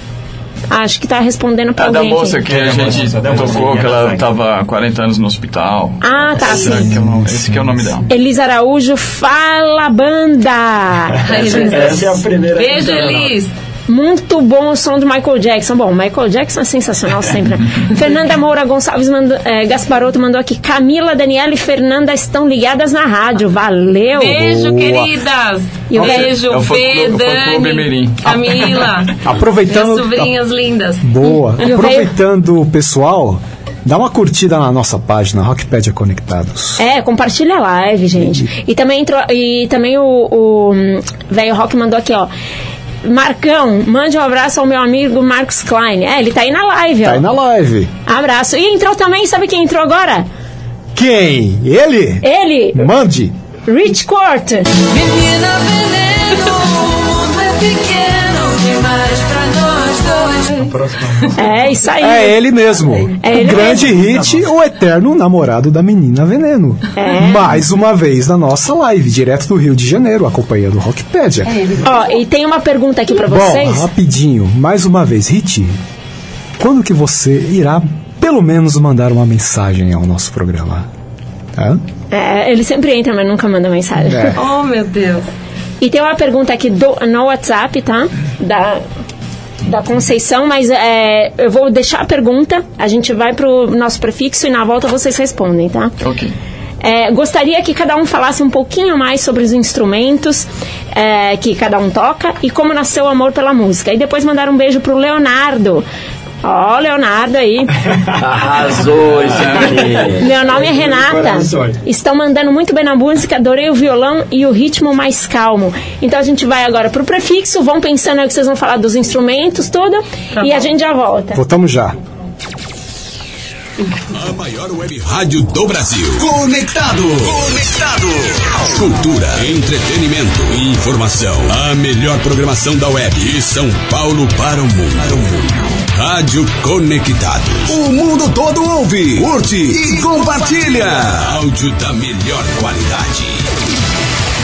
Acho que tá respondendo pra A da alguém moça aqui. que a Da gente da tocou, que ela da estava há 40 anos no hospital. Ah, tá, Esse, sim. que é o nome, esse que é o nome dela. Elisa Araújo, fala banda! Essa é a primeira. Beijo, nossa. Elis. Muito bom o som do Michael Jackson. Bom, Michael Jackson é sensacional sempre. né? Fernanda Moura Gonçalves mandou, Gasparoto mandou aqui. Camila, Daniela e Fernanda estão ligadas na rádio. Valeu! Beijo, Boa. queridas. E o Beijo, É o Fê, é Dani. Camila. Aproveitando. Minhas sobrinhas lindas. Boa. E Aproveitando o pessoal, dá uma curtida na nossa página, Rockpedia Conectados. É, compartilha a live, gente. E também entrou, e também o, o hum, velho Rock mandou aqui, ó. Marcão, mande um abraço ao meu amigo Marcos Klein. É, ele tá aí na live, ó. Tá aí na live. Abraço. E entrou também, sabe quem entrou agora? Quem? Ele? Ele, Mande. Rich Court. Menina veneno, o mundo é pequeno É, isso aí. É ele mesmo. É ele o grande hit, o eterno namorado da menina Veneno. É. Mais uma vez na nossa live, direto do Rio de Janeiro, a companhia do Rockpedia. Ó, e tem uma pergunta aqui pra Bom, vocês. rapidinho, mais uma vez, Hit, quando que você irá pelo menos mandar uma mensagem ao nosso programa? Hã? É, ele sempre entra, mas nunca manda mensagem. É. Oh, meu Deus. E tem uma pergunta aqui do, no WhatsApp, tá? Da, da Conceição, mas é, eu vou deixar a pergunta, a gente vai pro nosso prefixo e na volta vocês respondem, tá? Ok. É, gostaria que cada um falasse um pouquinho mais sobre os instrumentos é, que cada um toca e como nasceu o amor pela música. E depois mandar um beijo pro Leonardo. Ó, Leonardo aí. Arrasou esse menino. Meu nome é Renata. Estão mandando muito bem na música, adorei o violão e o ritmo mais calmo. Então a gente vai agora pro prefixo, vão pensando aí que vocês vão falar dos instrumentos, tudo, e a gente já volta. Voltamos já. A maior web rádio do Brasil. Conectado. Conectado. Cultura, entretenimento e informação. A melhor programação da web de São Paulo para o mundo. Rádio Conectados. O mundo todo ouve, curte e compartilha. Áudio da melhor qualidade.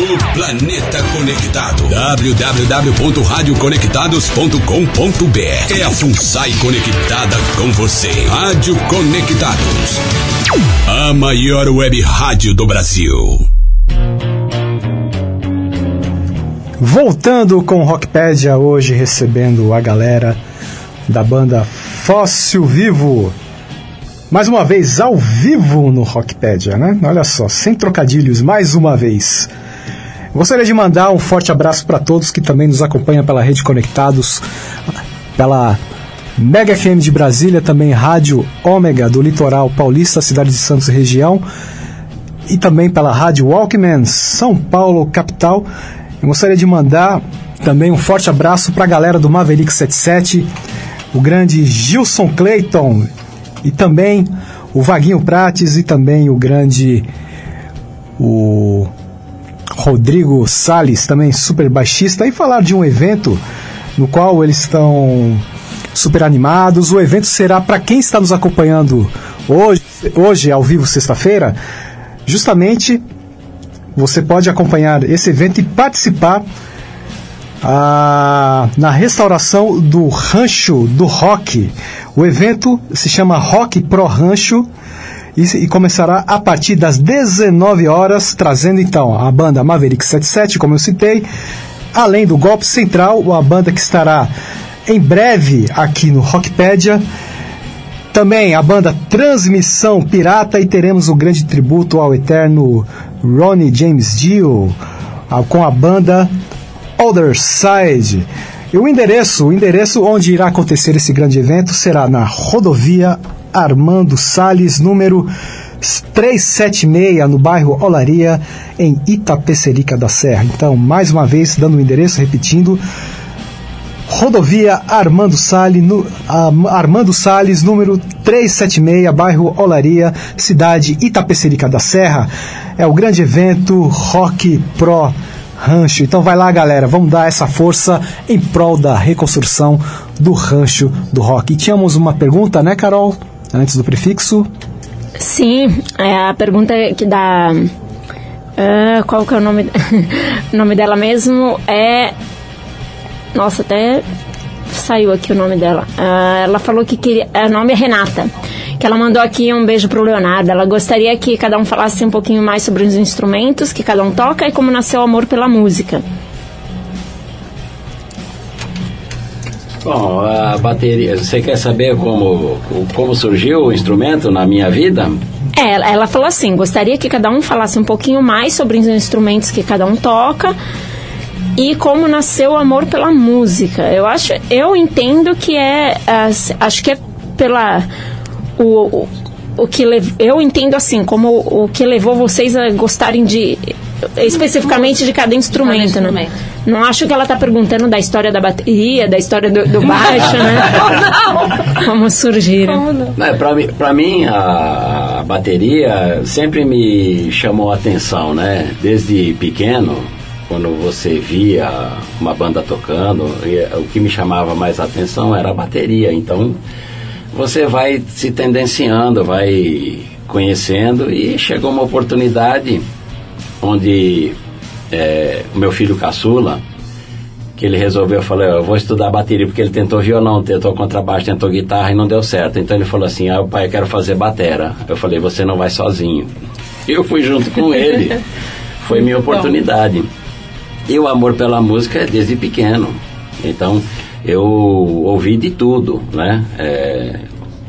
O planeta conectado. www.radioconectados.com.br É a FUNSAI conectada com você. Rádio Conectados. A maior web rádio do Brasil. Voltando com Rockpedia hoje, recebendo a galera da banda Fóssil Vivo. Mais uma vez, ao vivo no Rockpedia, né? Olha só, sem trocadilhos, mais uma vez. Gostaria de mandar um forte abraço para todos que também nos acompanham pela Rede Conectados, pela Mega FM de Brasília, também Rádio Ômega do Litoral Paulista, cidade de Santos e região, e também pela Rádio Walkman São Paulo, capital. Eu gostaria de mandar também um forte abraço para a galera do Maverick 77, o grande Gilson Clayton e também o Vaguinho Prates e também o grande o Rodrigo Sales, também super baixista, e falar de um evento no qual eles estão super animados. O evento será para quem está nos acompanhando hoje, hoje ao vivo, sexta-feira, justamente você pode acompanhar esse evento e participar ah, na restauração do Rancho do Rock. O evento se chama Rock Pro Rancho e, e começará a partir das 19 horas, trazendo então a banda Maverick 77, como eu citei, além do Golpe Central, a banda que estará em breve aqui no Rockpedia. Também a banda Transmissão Pirata e teremos o grande tributo ao eterno Ronnie James Dio com a banda Other Side. E o endereço, o endereço onde irá acontecer esse grande evento será na rodovia Armando Sales, número 376, no bairro Olaria, em Itapecerica da Serra. Então, mais uma vez, dando o endereço, repetindo, Rodovia Armando Salles, no, Armando Salles, número 376, bairro Olaria, cidade Itapecerica da Serra. É o grande evento Rock Pro Rancho. Então vai lá, galera, vamos dar essa força em prol da reconstrução do rancho do rock. E tínhamos uma pergunta, né, Carol? Antes do prefixo. Sim, é a pergunta que dá. ah, qual que é o nome, o nome dela mesmo? É. Nossa, até saiu aqui o nome dela. Ah, ela falou que queria. O nome é Renata. Que ela mandou aqui um beijo pro Leonardo. Ela gostaria que cada um falasse um pouquinho mais sobre os instrumentos que cada um toca e como nasceu o amor pela música. Bom, a bateria. Você quer saber como, como surgiu o instrumento na minha vida? É, ela, falou assim: gostaria que cada um falasse um pouquinho mais sobre os instrumentos que cada um toca e como nasceu o amor pela música. Eu acho, eu entendo que é, acho que é pela o, o, o que lev- eu entendo assim como o, o que levou vocês a gostarem de especificamente de cada instrumento, Cada né? instrumento. Não acho que ela tá perguntando da história da bateria, da história do, do baixo, né? Como surgiram. Não, é, pra, mim- pra mim, a, a bateria sempre me chamou a atenção, né? Desde pequeno, quando você via uma banda tocando, e o que me chamava mais a atenção era a bateria. Então, você vai se tendenciando, vai conhecendo, e chegou uma oportunidade onde é, o meu filho caçula, que ele resolveu, eu falei, eu vou estudar bateria, porque ele tentou violão, tentou contrabaixo, tentou guitarra e não deu certo. Então ele falou assim, ah, pai, eu quero fazer batera. Eu falei, você não vai sozinho. Eu fui junto com ele. Foi minha oportunidade. E o amor pela música é desde pequeno. Então, eu ouvi de tudo, né? É,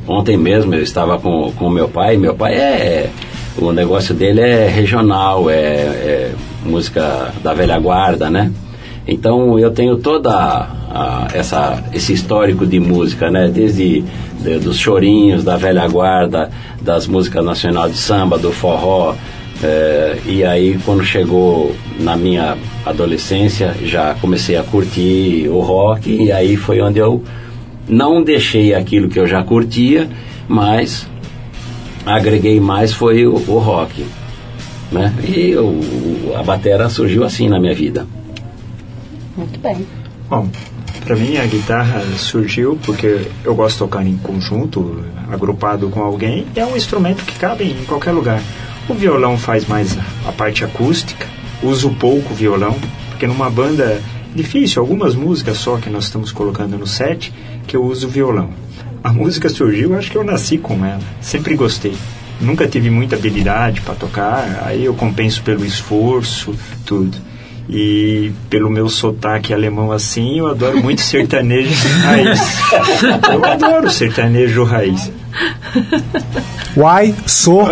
ontem mesmo eu estava com o meu pai. Meu pai é... O negócio dele é regional, é, é música da velha guarda, né? Então eu tenho toda a- essa, esse histórico de música, né? Desde de- dos chorinhos da velha guarda, das músicas nacional de samba, do forró. eh, e aí quando chegou na minha adolescência já comecei a curtir o rock e aí foi onde eu não deixei aquilo que eu já curtia, mas agreguei mais foi o, o rock. Né? E o, a batera surgiu assim na minha vida. Muito bem. Bom, para mim a guitarra surgiu porque eu gosto de tocar em conjunto, agrupado com alguém, e é um instrumento que cabe em qualquer lugar. O violão faz mais a parte acústica uso pouco violão, porque numa banda difícil, algumas músicas só que nós estamos colocando no set, que eu uso violão. A música surgiu, acho que eu nasci com ela, sempre gostei. Nunca tive muita habilidade para tocar, aí eu compenso pelo esforço, tudo. E pelo meu sotaque alemão assim, eu adoro muito sertanejo raiz. Eu adoro sertanejo raiz. Uai, sou.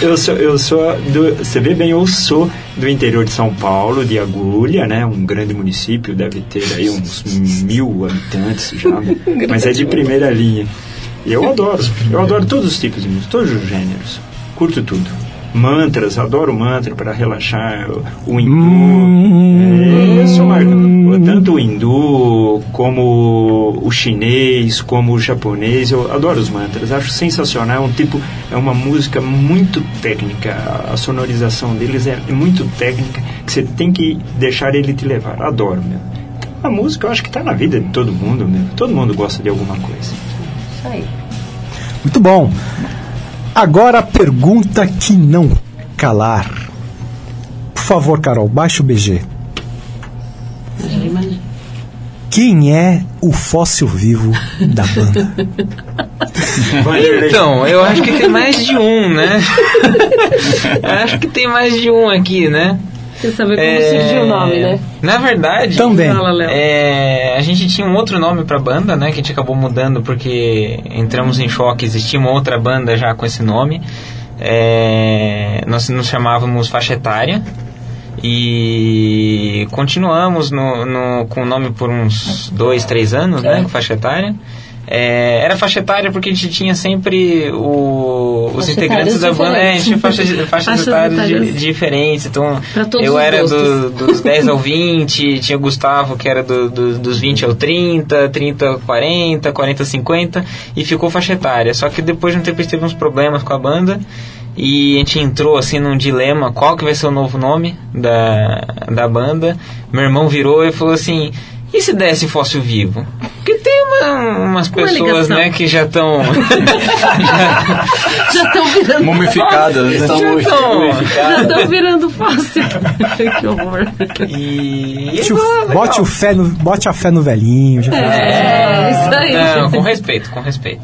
Eu, sou, eu sou do, você vê bem, eu sou do interior de São Paulo, de Agulha, né? Um grande município, deve ter aí uns mil habitantes já, mas é de primeira linha. E eu adoro, eu adoro todos os tipos de música, todos os gêneros, curto tudo. Mantras, adoro mantra para relaxar, o, hindu, é, isso marca. Tanto o hindu, como o chinês, como o japonês, eu adoro os mantras, acho sensacional, é um tipo, é uma música muito técnica, a sonorização deles é muito técnica, que você tem que deixar ele te levar, adoro, meu. A música eu acho que está na vida de todo mundo, meu. todo mundo gosta de alguma coisa. Isso aí. Muito bom. Agora a pergunta que não calar. Por favor, Carol, baixa o BG. Quem é o fóssil vivo da banda? Então, eu acho que tem mais de um, né? eu acho que tem mais de um aqui, né? Quer saber como É, surgiu o nome, né? Na verdade, Também. É, a gente tinha um outro nome pra banda, né? Que a gente acabou mudando porque entramos em choque. Existia uma outra banda já com esse nome. É, nós nos chamávamos Faixa Etária. E continuamos no, no- com o nome por uns dois, três anos, né? Com faixa etária. É, era faixa etária porque a gente tinha sempre o- os Faixa integrantes da banda. É, a gente tinha diferentes. faixas etárias etárias. diferentes. Então, eu era do- dos 10 ao 20, tinha o Gustavo que era do- do- dos 20 ao 30, 30 ao 40, 40 ao 50 e ficou faixa etária. Só que depois de um tempo a gente teve uns problemas com a banda e a gente entrou assim num dilema, qual que vai ser o novo nome da, da banda. Meu irmão virou e falou assim: "E se desse fóssil vivo?" Porque tem uma- umas Uma pessoas, ligação. né, que já estão Já estão virando. Mumificadas, né? já estão virando fácil. que horror. e Bote o, bote, o fé no, bote a fé no velhinho. É, isso aí. Não, com respeito, com respeito.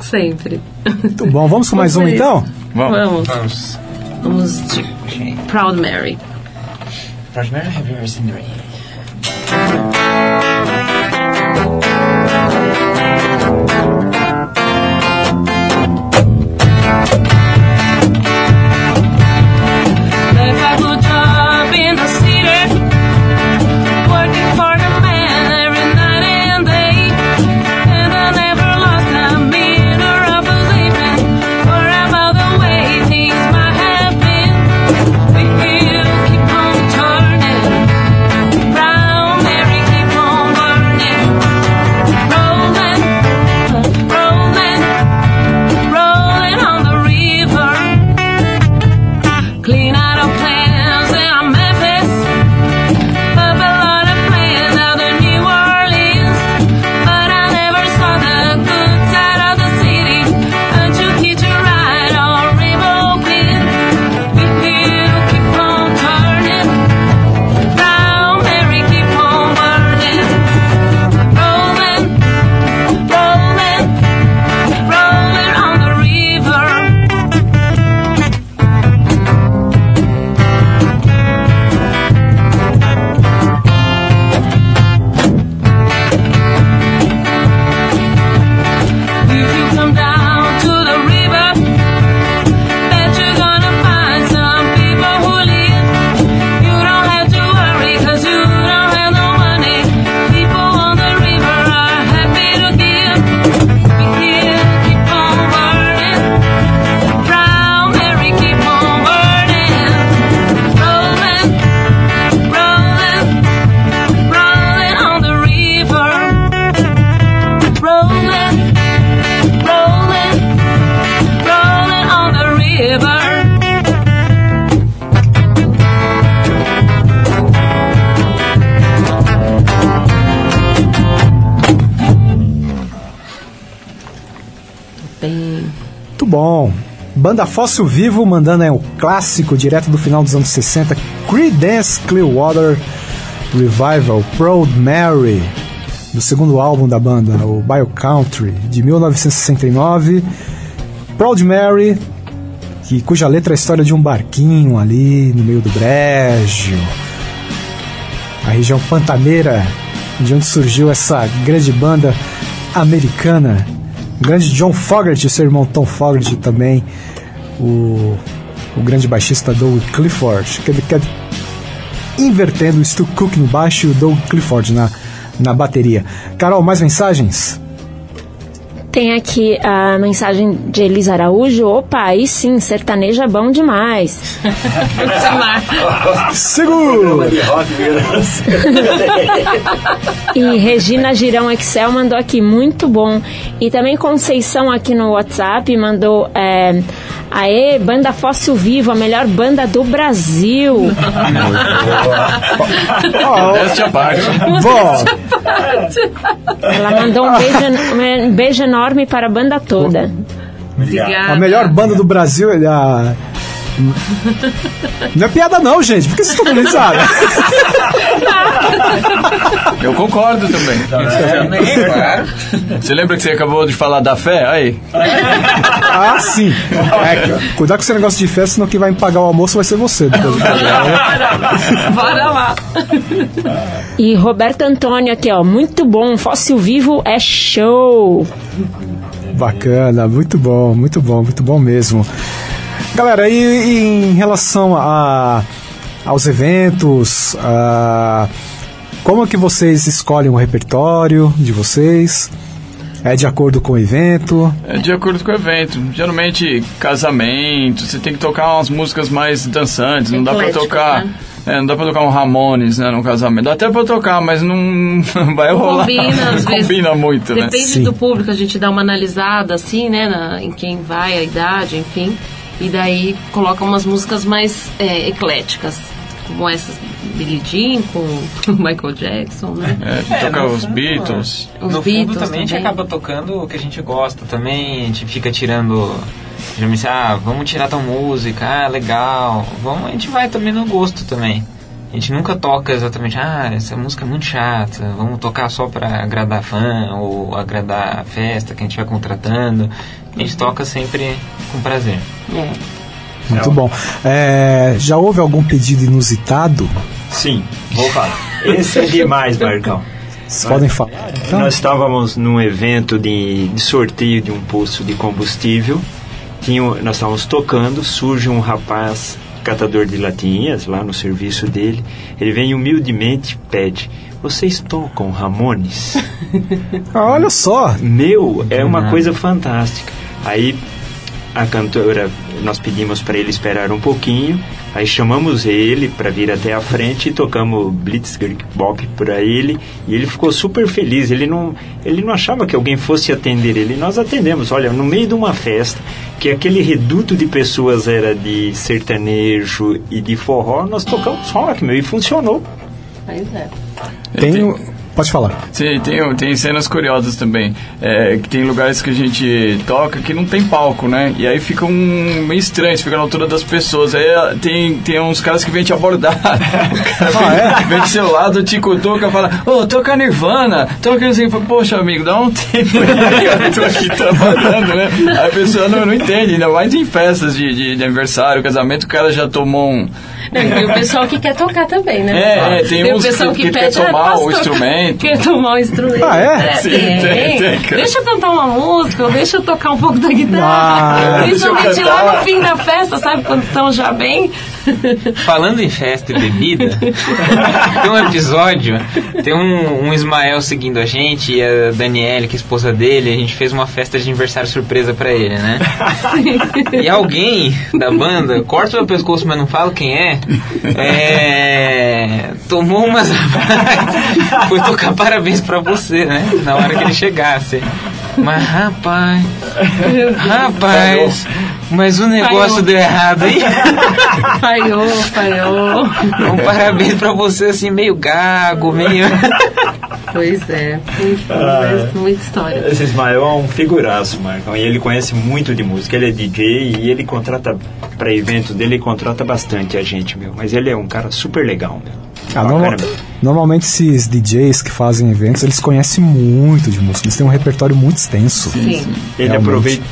Sempre. Muito bom. Vamos com mais Vamos um ver então? Vamos. Vamos. Vamos. Vamos de Proud Mary. Rosemary, have you ever seen the Banda Fóssil Vivo mandando aí um clássico direto do final dos anos 60, Creedence Clearwater Revival, Proud Mary, do segundo álbum da banda, o Bio Country, de 1969. Proud Mary, que, cuja letra é a história de um barquinho ali no meio do brejo. A região pantaneira, de onde surgiu essa grande banda americana. O grande John Fogerty, seu irmão Tom Fogerty também. O, o grande baixista Doug Clifford. Que, que, invertendo o Stu Cook no baixo e o Doug Clifford na, na bateria. Carol, mais mensagens? Tem aqui a mensagem de Elisa Araújo. Opa, aí sim, sertanejo é bom demais. Seguro! E Regina Girão Excel mandou aqui, muito bom. E também Conceição aqui no WhatsApp mandou. É, Aê, banda Fóssil Vivo, a melhor banda do Brasil. Essa é a parte. Ela mandou um beijo, um beijo enorme para a banda toda. Obrigada. a melhor banda do Brasil é a. Não é piada não, gente. Por que vocês estão dando risada? Eu concordo também. Você lembra que você acabou de falar da fé? Aí. Ah, sim. É, cuidar com esse negócio de festa, senão quem vai me pagar o almoço vai ser você. Depois programa. Bora lá. E Roberto Antônio aqui, ó, muito bom, Fóssil Vivo é show. Bacana, muito bom, muito bom, muito bom mesmo. Galera, e, e em relação a, aos eventos, a, como é que vocês escolhem o repertório de vocês? É de acordo com o evento? É de acordo com o evento. Geralmente, casamento, você tem que tocar umas músicas mais dançantes. Não dá pra Ecléticas, tocar. né? É, não dá pra tocar um Ramones, né, no casamento. Dá até pra tocar, mas não, não vai rolar. Combina, às Não vezes. combina muito, né? Depende Sim. do público, a gente dá uma analisada assim, né, na- em quem vai, a idade, enfim. E daí coloca umas músicas mais é, ecléticas, como essas Billie Jean com Michael Jackson, né? É, tocar no os fundo, Beatles. Os no Beatles fundo também, a gente também. acaba tocando o que a gente gosta também, a gente fica tirando. Geralmente, ah, vamos tirar tal música, ah, legal. Vamos, a gente vai também no gosto também. A gente nunca toca exatamente, ah, essa música é muito chata, vamos tocar só pra agradar fã ou agradar a festa que a gente vai contratando. A gente toca sempre com prazer. É. Muito bom. É, já houve algum pedido inusitado? Sim, vou falar. Esse é demais, Marcão. Vocês podem falar? Então? Nós estávamos num evento de, de sorteio de um posto de combustível. Tinha, nós estávamos tocando, surge um rapaz catador de latinhas lá no serviço dele. Ele vem humildemente e pede: Vocês tocam Ramones? Olha só. Meu, é uma coisa fantástica. Aí a cantora, nós pedimos para ele esperar um pouquinho, aí chamamos ele para vir até a frente e tocamos Blitzkrieg Bop para ele, e ele ficou super feliz. Ele não, ele não achava que alguém fosse atender ele. Nós atendemos. Olha, no meio de uma festa, que aquele reduto de pessoas era de sertanejo e de forró, nós tocamos rock, meu, e funcionou. Pois é. Tem, pode falar. Sim, tem, tem cenas curiosas também. É, que tem lugares que a gente toca que não tem palco, né? E aí fica um meio estranho, você fica na altura das pessoas. Aí ah, tem, tem uns caras que vêm te abordar. O cara Ah, vem, vem do seu lado, te cutuca, fala, ô, toca Nirvana, toca assim, fala, poxa, amigo, dá um tempo aí, eu tô aqui trabalhando, né? Aí a pessoa não, não entende, ainda mais em festas de, de, de aniversário, casamento, o cara já tomou um. E o pessoal que quer tocar também, né? É, é, tem o uns pessoal que- que, que quer pede, ah, tomar posso o tocar? instrumento. Quer tomar o instrumento. Ah, é? Sim, tem. tem, tem. Deixa eu cantar uma música, ou deixa eu tocar um pouco da guitarra. Ah, Principalmente deixa eu lá no fim da festa, sabe? Quando estão já bem. Falando em festa e bebida, tem um episódio, tem um, um Ismael seguindo a gente e a Daniele, que é a esposa dele, a gente fez uma festa de aniversário surpresa pra ele, né? E alguém da banda, corta o meu pescoço, mas não falo quem é, é, tomou umas foi tocar parabéns pra você, né? Na hora que ele chegasse. Mas rapaz, rapaz, mas o negócio Falhou. deu errado, hein? Falhou, falhou. Um parabéns pra você, assim, meio gago, meio. Pois é. Enfim, Ah. mas muita história. Esse Ismael é um figuraço, Marcão. E ele conhece muito de música. Ele é DJ e ele contrata para eventos dele, ele contrata bastante a gente, meu. Mas ele é um cara super legal, meu. Ah, normal- normalmente esses DJs que fazem eventos, eles conhecem muito de música, eles têm um repertório muito extenso. Ele Realmente. aproveita,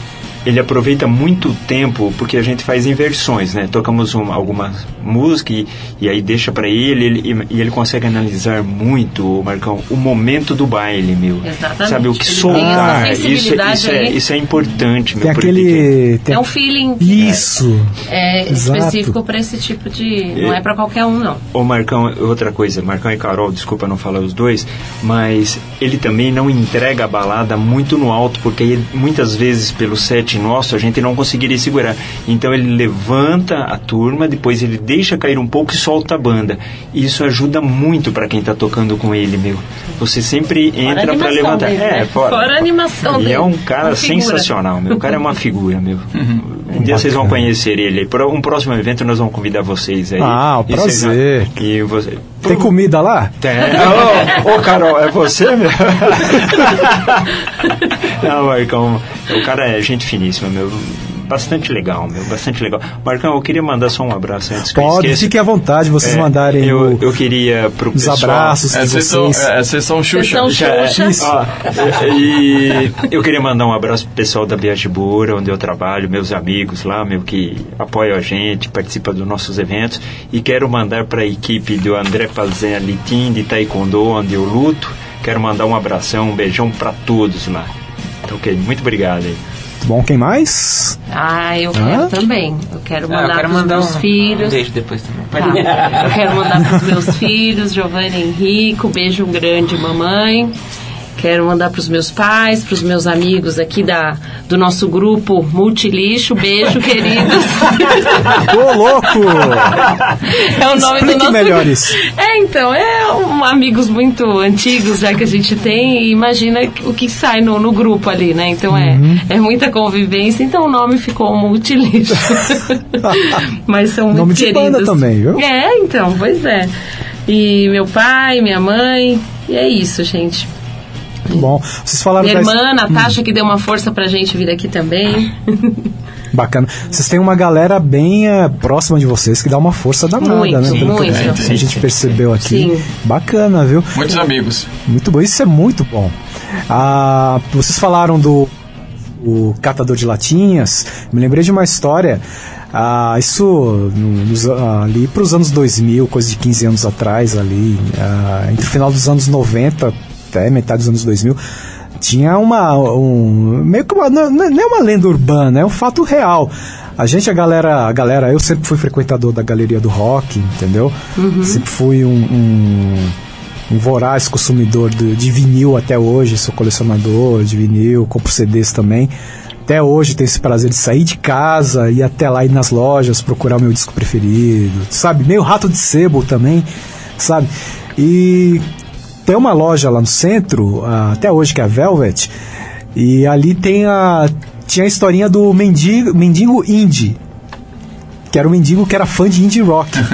ele aproveita muito tempo porque a gente faz inversões, né? Tocamos uma, alguma música e, e aí deixa para ele, ele e ele consegue analisar muito, Marcão, o momento do baile, meu. Exatamente. Sabe o que Ele soltar? tem essa Isso, isso, é, aí. isso é importante, meu. Tem aquele. tem É a- um feeling Isso! é, Exato. específico para esse tipo de. Não é para qualquer um, não. Ô Marcão, outra coisa, Marcão e Carol, desculpa não falar os dois, mas ele também não entrega a balada muito no alto, porque aí, muitas vezes pelo set nosso a gente não conseguiria segurar. Então ele levanta a turma, depois ele deixa cair um pouco e solta a banda. Isso ajuda muito para quem tá tocando com ele, meu. Você sempre entra para levantar. dele, é, né? fora. Fora a animação E dele. é um cara sensacional, meu. O cara é uma figura, meu. Um dia vocês vão conhecer ele. Para um próximo evento nós vamos convidar vocês aí. Ah, o E vocês vão- prazer. E você... Tem comida lá? Tem. Ô, ô, Carol, é você, meu? Não, Marcão, o cara é gente finíssima, meu. Bastante legal, meu, bastante legal. Marcão, eu queria mandar só um abraço antes que eu Pode, esqueça. fiquem à vontade, vocês É, mandarem eu, o- eu queria pro os pessoal... abraços É vocês. é, é sessão Xuxa. Sessão Já é. Xuxa. Isso. Ó, e eu queria mandar um abraço pro pessoal da Biajibura, onde eu trabalho, meus amigos lá, meu, que apoiam a gente, participa dos nossos eventos. E quero mandar para a equipe do André Pazelli Team de Taekwondo, onde eu luto. Quero mandar um abração, um beijão para todos lá. Então, ok, muito obrigado aí. Bom, quem mais? Ah, eu Hã? quero também. Eu quero Ah, mandar eu quero pros mandar meus um, filhos. um beijo depois também. Tá. Eu quero mandar para os meus filhos, Giovanni Henrico, beijo grande, mamãe. Quero mandar para os meus pais, para os meus amigos aqui da, do nosso grupo Multilixo. Beijo, queridos. Ô, louco! É o nome Explique do nosso melhor grupo. isso. É, então, é um, amigos muito antigos já que a gente tem e imagina o que sai no, no grupo ali, né? Então é, Uhum. é muita convivência, então o nome ficou Multilixo. Mas são muito Nome de queridos. banda também, viu? É, então, pois é. E meu pai, minha mãe, e é isso, gente. Muito bom. Vocês falaram Minha da- irmã, Natasha, que deu uma força pra gente vir aqui também. Bacana. Vocês têm uma galera bem eh, próxima de vocês que dá uma força danada, Muito, né? Que muito. a gente percebeu aqui. Sim. Bacana, viu? Muitos amigos. Muito bom, isso é muito bom. Ah, vocês falaram do o catador de latinhas, me lembrei de uma história. Ah, isso nos- ali para os anos 2000, coisa de 15 anos atrás, ali, ah, entre o final dos anos 90 até metade dos anos 2000, tinha uma. Um, meio que uma. Não, não é uma lenda urbana, é um fato real. A gente, a galera, a galera, eu sempre fui frequentador da galeria do rock, entendeu? Sempre fui um- um um voraz consumidor do- de vinil até hoje, sou colecionador de vinil, compro CDs também. Até hoje tenho esse prazer de sair de casa e ir até lá ir nas lojas procurar o meu disco preferido, sabe? Meio rato de sebo também, sabe? E tem uma loja lá no centro, ah, até hoje, que é a Velvet, e ali tem a. Tinha a historinha do mendigo, mendigo indie. Que era um mendigo que era fã de indie rock.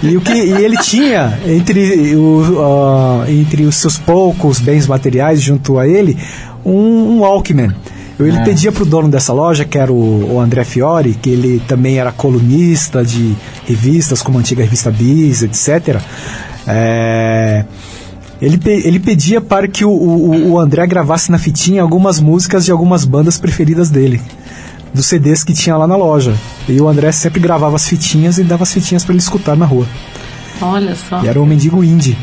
E, o que, e ele tinha, entre, o, ah, entre os seus poucos bens materiais junto a ele, um, um Walkman. Ele pedia pro dono dessa loja, que era o, o André Fiore, que ele também era colunista de revistas como a antiga revista Bis, etc. É, ele, pe- ele pedia para que o, o, o André gravasse na fitinha algumas músicas de algumas bandas preferidas dele dos CDs que tinha lá na loja. E o André sempre gravava as fitinhas e dava as fitinhas para ele escutar na rua. Olha só. E era um mendigo indie.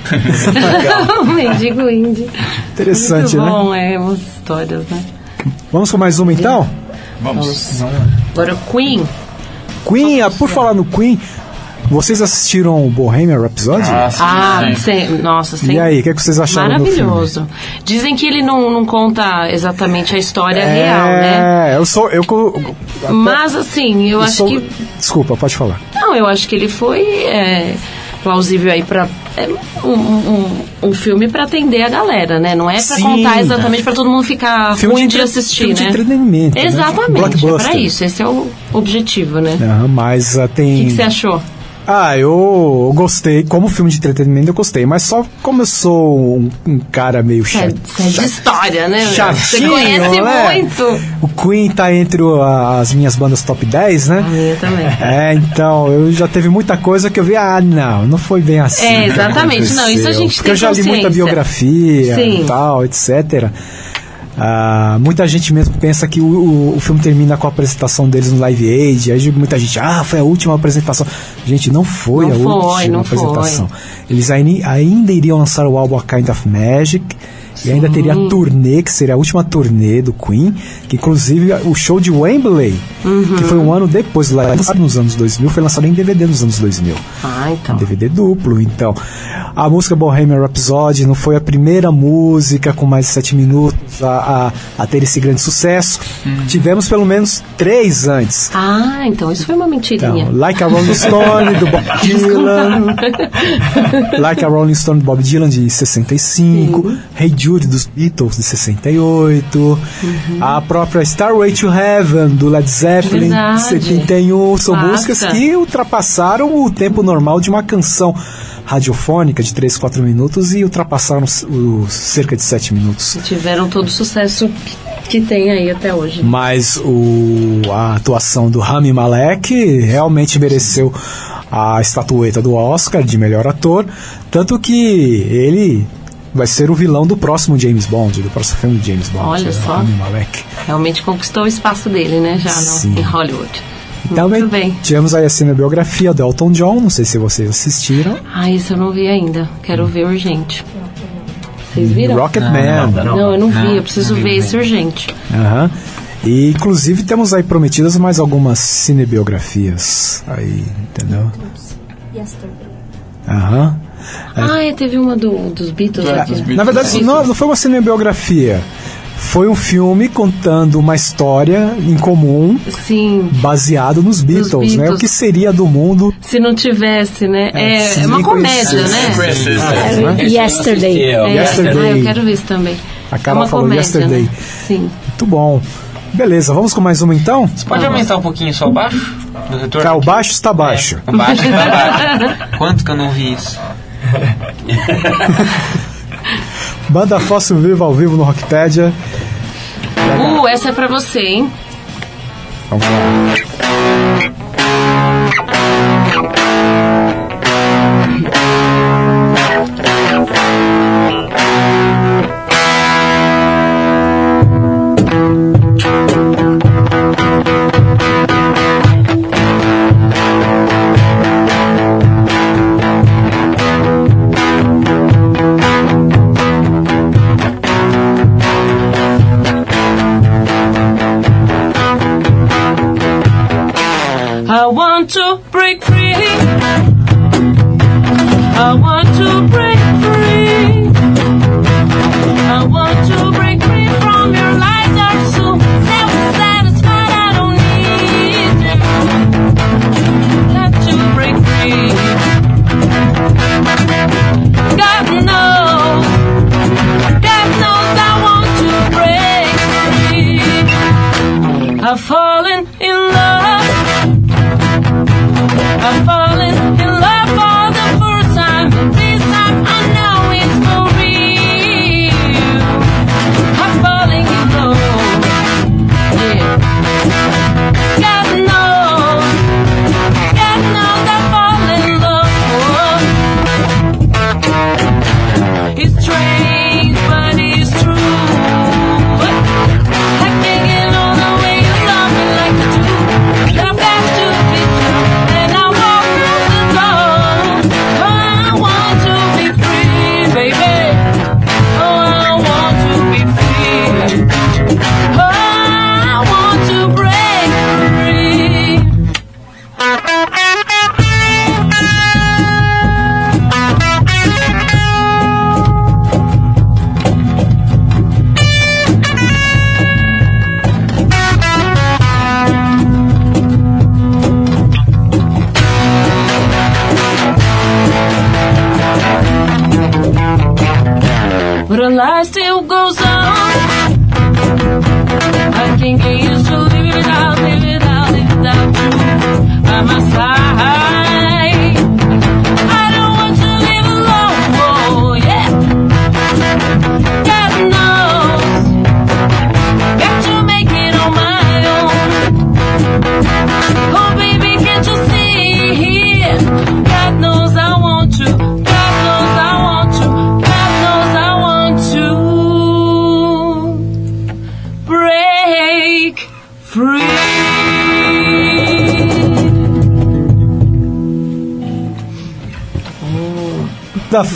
o mendigo indie. Interessante, Muito né? bom, é, umas histórias, né? Vamos com mais uma então? Vamos. Agora, Queen. Queen, ah, por falar no Queen, vocês assistiram o Bohemian Rhapsody? Ah, sem- nossa, sem... E aí, o que, é que vocês acharam do filme? Maravilhoso. Dizem que ele não, não conta exatamente a história real, né? É, eu sou. Eu, eu, Mas, assim, eu, eu acho sou- que... Desculpa, pode falar. Não, eu acho que ele foi é, plausível aí pra... É um, um, um filme pra atender a galera, né? Não é Sim. contar exatamente pra todo mundo ficar Filme ruim de de, assistir, filme de né? entretenimento, né? Exatamente, é Blockbuster. pra isso. Esse é o objetivo, né? Aham, mas O tem. que, que você achou? Ah, eu gostei. Como filme de entretenimento, eu gostei. Mas só como eu sou um, um cara meio Você é, chato. você é de história, né? Você Chatinho, conhece né? muito. O Queen tá entre as minhas bandas top 10, né? A minha também. É, então, eu já teve muita coisa que eu vi, ah, não, não foi bem assim. É, que exatamente. Não, isso a gente Porque tem eu já li muita biografia Sim. e tal, etc. Ah, muita gente mesmo pensa que o, o- o filme termina com a apresentação deles no Live Aid. Aí muita gente, ah, foi a última apresentação. Gente, não foi Não a foi, última apresentação. Eles ai- ainda iriam lançar o álbum A Kind of Magic. E ainda teria a turnê, que seria a última turnê do Queen, que inclusive o show de Wembley, Uhum. que foi um ano depois, lá lançado nos anos 2000, foi lançado em DVD nos anos 2000. Ah, então. DVD duplo, então. A música Bohemian Rhapsody não foi a primeira música com mais de sete minutos a, a, a ter esse grande sucesso. Tivemos pelo menos três antes. Ah, então isso foi uma mentirinha. Então, like a Rolling Stone, do Bob Dylan. like a Rolling Stone, do Bob Dylan, de 65. Hey Jude, dos Beatles, de 68. A própria Starway to Heaven, do Led Zeppelin, Verdade. de 71. São músicas que ultrapassaram o tempo normal de uma canção radiofônica de 3, 4 minutos e ultrapassaram os, cerca de 7 minutos. Tiveram todo o sucesso que, que tem aí até hoje. Mas o, a atuação do Rami Malek realmente mereceu a estatueta do Oscar de melhor ator, tanto que ele vai ser o vilão do próximo James Bond, do próximo filme de James Bond. Olha é o só. Rami Malek. Realmente conquistou o espaço dele, né? Já no, em Hollywood. Também Muito bem. tivemos aí a cinebiografia do Elton John, não sei se vocês assistiram. Ah, isso eu não vi ainda. Quero ver urgente. Vocês viram? Rocketman. Não, eu não vi. Eu preciso ver esse urgente. Aham. E inclusive temos aí prometidas mais algumas cinebiografias aí, entendeu? Aham. Ah, é, teve uma do, dos Beatles aqui. Na verdade, não, não foi uma cinebiografia. Foi um filme contando uma história em comum Sim. baseado nos Beatles, né? Beatles. O que seria do mundo Se não tivesse, né? É, É, é uma comédia, né? É, Yesterday. É, Yesterday. Ah, eu quero ver isso também. A é Carol uma falou comédia, Yesterday. Né? Sim. Muito bom. Beleza, vamos com mais uma então? Você pode aumentar um pouquinho só o baixo? Do retorno? Tá, o baixo está baixo. O baixo tá baixo. Quanto que eu não vi isso? Banda Fóssil Viva ao vivo no Rockpedia. Uh, essa é pra você, hein? Vamos lá.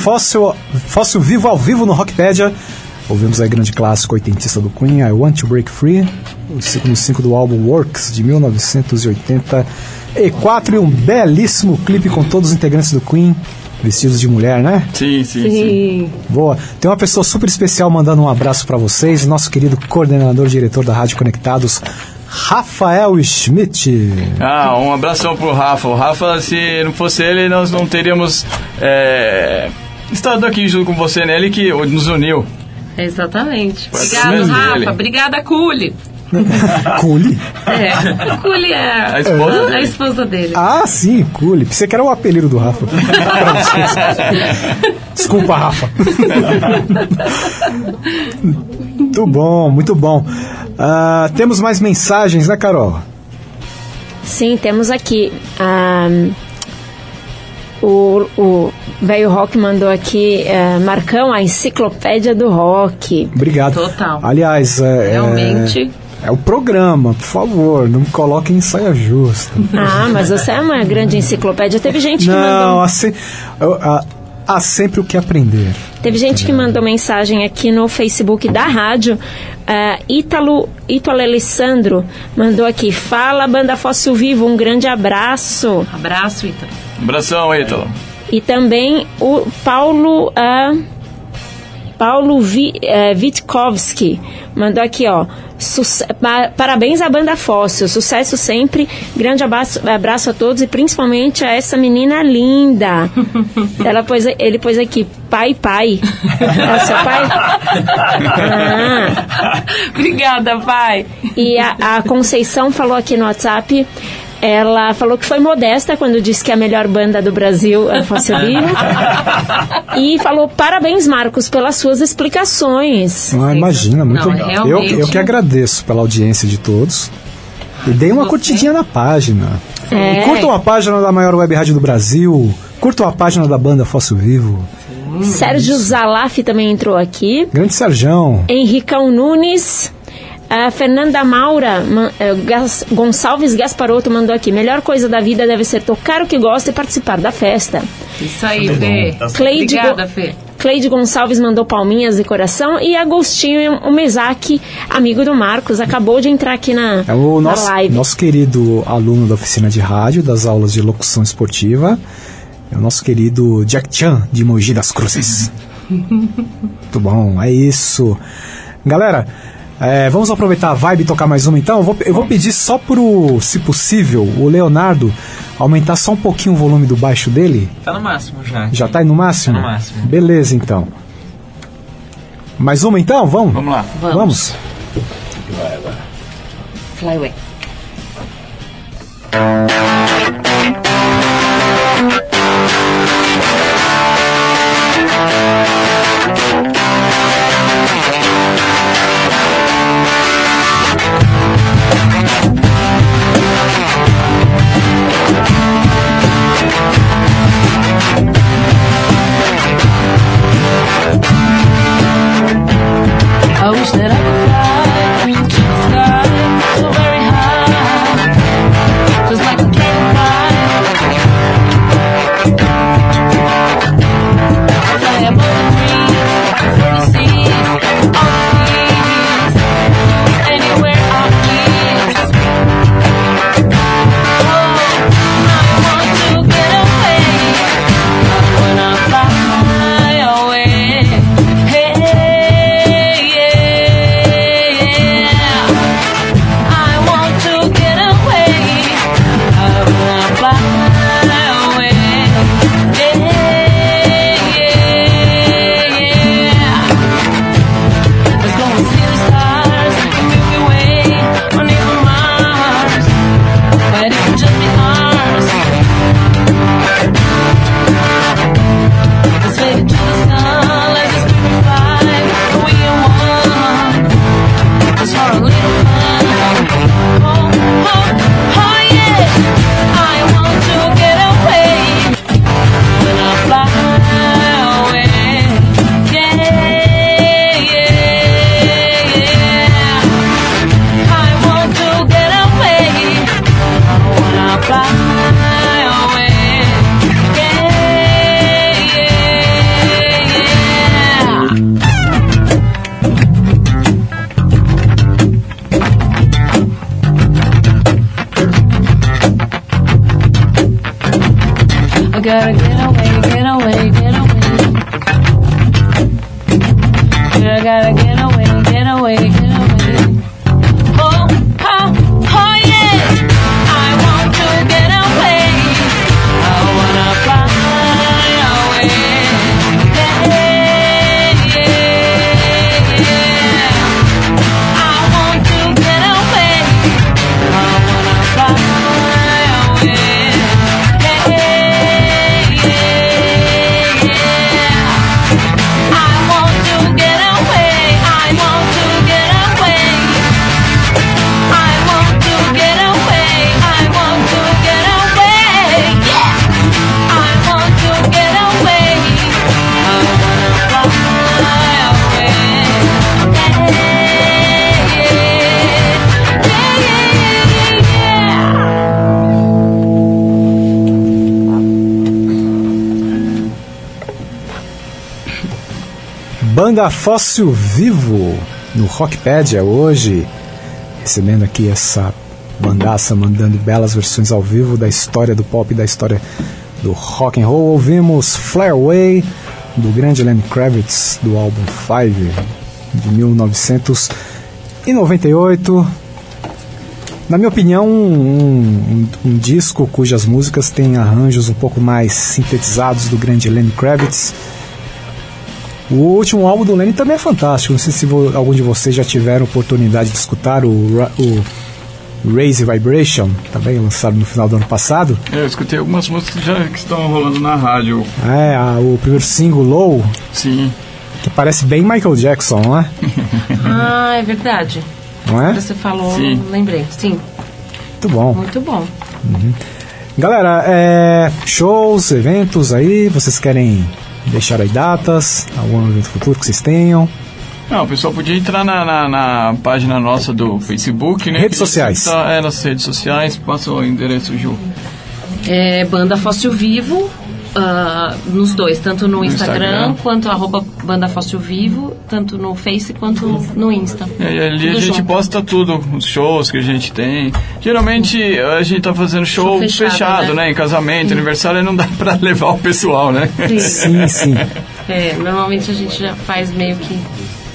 Fóssil, Fóssil Vivo ao vivo no Rockpedia. Ouvimos aí grande clássico oitentista do Queen, I Want to Break Free, o segundo 5 do álbum Works de 1984 e um belíssimo clipe com todos os integrantes do Queen vestidos de mulher, né? Sim, sim, sim. Sim. Boa. Tem uma pessoa super especial mandando um abraço pra vocês, nosso querido coordenador diretor da Rádio Conectados, Rafael Schmidt. Ah, um abração pro Rafa. O Rafa, se não fosse ele, nós não teríamos é, estado aqui junto com você? Ele que nos uniu. Exatamente. Obrigado, Rafa. dele. Obrigada, Cule. Cule. É, a Cule é A esposa a dele. esposa dele. Ah, sim, Cule. Pensei que era o apelido do Rafa. Desculpa, Rafa. muito bom, muito bom. Ah, temos mais mensagens, né, Carol? Sim, temos aqui. ah, o o velho rock mandou aqui, eh, Marcão, a enciclopédia do rock. Obrigado. Total. Aliás, é, Realmente. É, é o programa, por favor, não me coloque em saia justa. Ah, mas você é uma grande enciclopédia. Teve gente que Não, mandou. há, se- há- há sempre o que aprender. Teve gente que mandou mensagem aqui no Facebook da rádio. Ah, Ítalo, Ítalo Alessandro mandou aqui. Fala, Banda Fóssil Vivo, um grande abraço. Abraço, Ita. Abração, Ítalo. E também o Paulo. ah, Paulo Vi, eh, Witkowski mandou aqui, ó. Parabéns à banda Fóssil, sucesso sempre. Grande abraço, abraço a todos e principalmente a essa menina linda. Ela pôs, ele pôs aqui, pai, pai. É seu pai? Ah. Obrigada, pai. E a, a Conceição falou aqui no WhatsApp. Ela falou que foi modesta quando disse que a melhor banda do Brasil é Fóssil Vivo. e falou: parabéns, Marcos, pelas suas explicações. Ah, imagina, muito Não, legal. Eu, realmente. eu que agradeço pela audiência de todos. E dei uma Você? curtidinha na página. É. Curtam a página da maior web rádio do Brasil. Curtam a página da banda Fóssil Vivo. Sérgio Zalaf também entrou aqui. Grande Serjão. Henricão Nunes. A Fernanda Maura ma- eh, Gonçalves Gasparotto mandou aqui. Melhor coisa da vida deve ser tocar o que gosta e participar da festa. Isso aí, Fê. Cleide Obrigada, Go- Fê. Cleide Gonçalves mandou palminhas de coração e Agostinho o Mesaque, amigo do Marcos, acabou de entrar aqui na, É o na nosso, live. nosso querido aluno da oficina de rádio, das aulas de locução esportiva. É o nosso querido Jack Chan, de Mogi das Cruzes. Muito bom, é isso. Galera, é, vamos aproveitar a vibe e tocar mais uma então? Eu vou, eu vou pedir só pro, se possível, o Leonardo aumentar só um pouquinho o volume do baixo dele. Tá no máximo já. Já tá aí no máximo? Tá no máximo. Beleza, então. Mais uma então? Vamos? Vamos lá. Vamos. Fly away. I Banda Fóssil Vivo no Rockpedia hoje, recebendo aqui essa bandaça mandando belas versões ao vivo da história do pop, da história do rock and roll. Ouvimos Flare Away do grande Lenny Kravitz do álbum Five de 1998. Na minha opinião, um, um- um disco cujas músicas têm arranjos um pouco mais sintetizados do grande Lenny Kravitz. O último álbum do Lenny também é fantástico. Não sei se vo- algum de vocês já tiveram oportunidade de escutar o, o Raise Vibration, também lançado no final do ano passado. É, eu escutei algumas músicas já que estão rolando na rádio. É, a- o primeiro single, Low, Sim. que parece bem Michael Jackson, não é? Ah, é verdade. Não é? Você falou, Sim. lembrei. Sim, Muito bom. muito bom. Galera, é, shows, eventos aí, vocês querem deixar aí datas, algum evento futuro que vocês tenham? Não, o pessoal podia entrar na, na, na página nossa do Facebook, né? Redes sociais. Tá, é, nas redes sociais. Passa o endereço, Ju. É Banda Fóssil Vivo, ah, nos dois, tanto no, No Instagram, Instagram. quanto arroba Banda Fóssil Vivo, tanto no Face quanto no Insta. E aí, ali Tudo a gente junto. posta tudo, os shows que a gente tem. Geralmente a gente tá fazendo show, Show fechado, fechado, né? né? Em casamento, aniversário, não dá pra levar o pessoal, né? Sim, sim. É, normalmente a gente já faz meio que,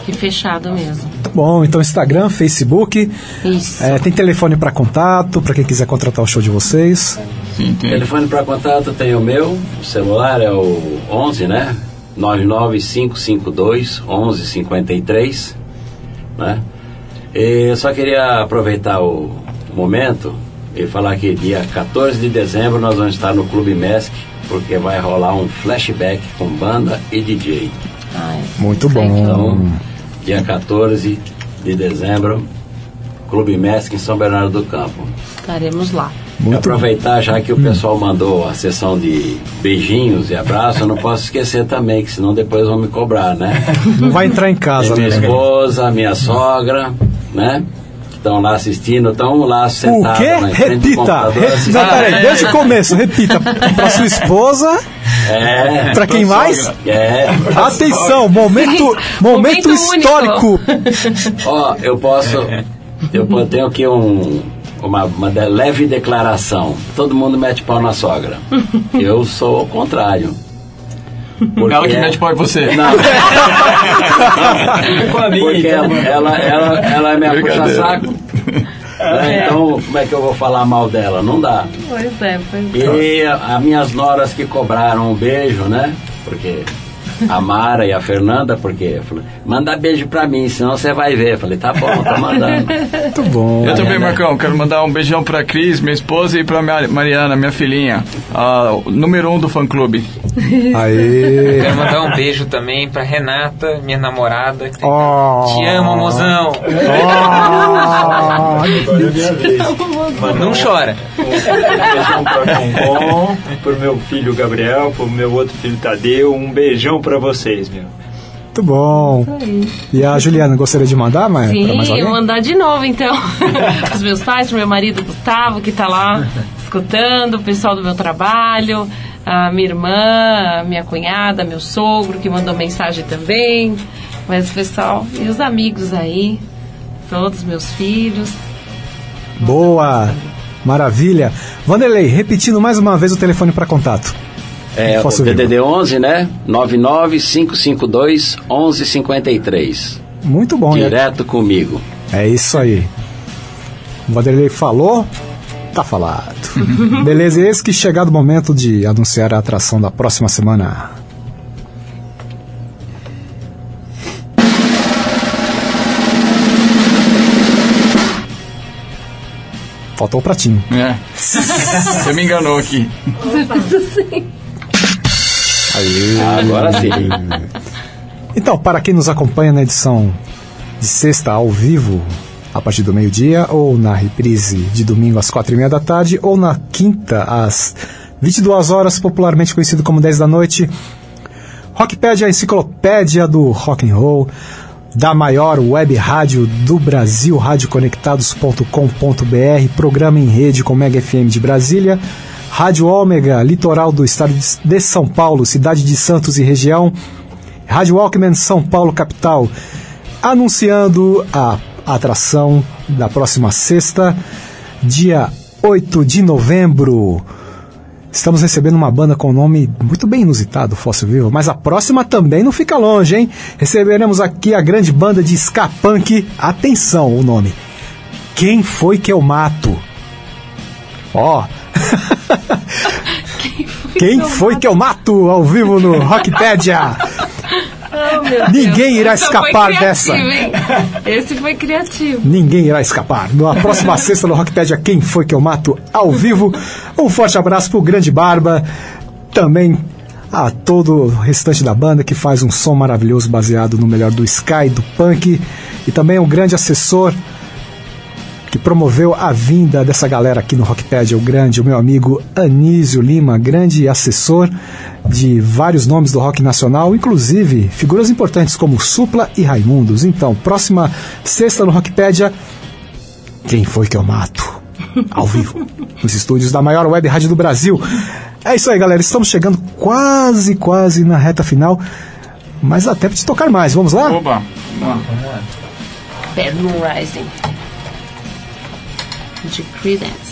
que fechado mesmo. Tá bom, então Instagram, Facebook. Isso. É, tem telefone para contato, para quem quiser contratar o show de vocês. Sim, tem. Telefone para contato tem o meu, o celular é o 11, né? 99552 1153, né? E eu só queria aproveitar o momento e falar que dia 14 de dezembro nós vamos estar no Clube Mesc, porque vai rolar um flashback com banda e DJ. Muito bom. Então, dia 14 de dezembro, Clube Mesc em São Bernardo do Campo. Estaremos lá. E aproveitar já que o pessoal mandou a sessão de beijinhos e abraços, eu não posso esquecer também, que senão depois vão me cobrar, né? Não vai entrar em casa, minha né? esposa, minha sogra, né? Que estão lá assistindo, estão lá O sentados quê? na frente do Repita! computador. Re- assistindo. Não, peraí, desde o começo, repita. Pra sua esposa, É. pra quem mais? É. Atenção, momento, momento Momento histórico. Ó, eu posso. Eu tenho aqui um, uma, uma de- leve declaração. Todo mundo mete pau na sogra. Eu sou o contrário. Ela que mete pau em você. Não. Com a minha, Porque então. ela, ela, ela, ela é minha puxa-saco. Né? Então, como é que eu vou falar mal dela? Não dá. Pois é, pois é. E as minhas noras que cobraram um beijo, né? Porque a Mara e a Fernanda, porque falou, manda beijo pra mim, senão você vai ver. Eu falei, tá bom, tô mandando. Muito bom. Eu também, Marcão, quero mandar um beijão pra Cris, minha esposa, e pra Mariana, minha filhinha, a número um do fã clube. Aê. Quero mandar um beijo também pra Renata, minha namorada. que tem- Oh. Te amo, mozão. Não chora. Um beijão pra Pompom, pro meu filho Gabriel, pro meu outro filho Tadeu. Um beijão pra vocês, meu. Muito bom. E a Juliana, gostaria de mandar mais Sim, alguém? eu vou mandar de novo então. Os meus pais, pro meu marido Gustavo, que tá lá escutando, o pessoal do meu trabalho, a minha irmã, a minha cunhada, meu sogro, que mandou mensagem também. Mas o pessoal, e os amigos aí, todos meus filhos. Boa. Maravilha. Vanderlei, repetindo mais uma vez o telefone para contato. É, o DDD 11, né? 99552 1153. Muito bom, né? Direto comigo. É isso aí. O Vanderlei falou, tá falado. Beleza, e eis que chegado o momento de anunciar a atração da próxima semana. Faltou o pratinho. É. Você me enganou aqui. Você faz assim. Agora sim. Então, para quem nos acompanha na edição de sexta ao vivo, a partir do meio-dia, ou na reprise de domingo às quatro e meia da tarde, ou na quinta às 22 horas, popularmente conhecido como 10 da noite, Rockpedia, a enciclopédia do rock and roll, da maior web rádio do Brasil, radioconectados.com.br, programa em rede com Mega FM de Brasília, Rádio Ômega, litoral do estado de- São Paulo, cidade de Santos e região, Rádio Walkman São Paulo capital, anunciando a atração da próxima sexta, dia 8 de novembro. Estamos recebendo uma banda com nome muito bem inusitado, Fóssil Vivo, mas a próxima também não fica longe, hein? Receberemos aqui a grande banda de ska punk, atenção o nome. Quem foi que eu mato? Ó. Quem foi que eu mato ao vivo no Rockpedia? Oh, Ninguém irá escapar foi dessa. criativo, hein? Esse foi criativo. Ninguém irá escapar. Na próxima sexta no Rockpedia, quem foi que eu mato ao vivo? Um forte abraço pro Grande Barba, também a todo o restante da banda que faz um som maravilhoso baseado no melhor do Sky, do Punk, e também um grande assessor que promoveu a vinda dessa galera aqui no Rockpedia, o grande, o meu amigo Anísio Lima, grande assessor de vários nomes do rock nacional, inclusive figuras importantes como Supla e Raimundos. Então, próxima sexta no Rockpedia, quem foi que eu mato? Ao vivo, nos estúdios da maior web rádio do Brasil. É isso aí, galera. Estamos chegando quase, quase na reta final. Mas dá tempo de tocar mais. Vamos lá? Oba. Bad Moon Rising. De Creedence. I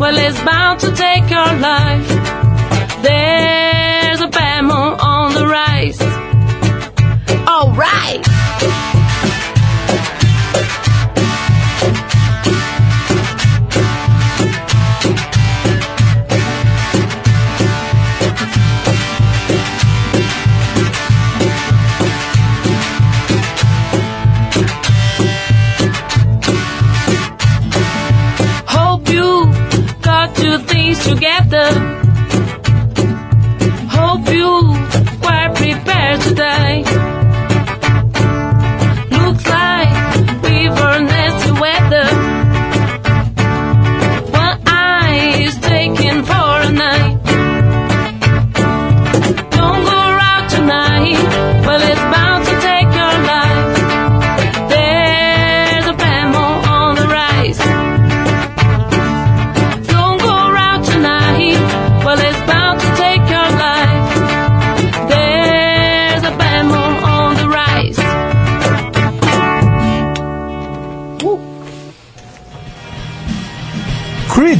Well, it's bound to take your life. There's a bad on the rise. All right. Hope you quite prepared today.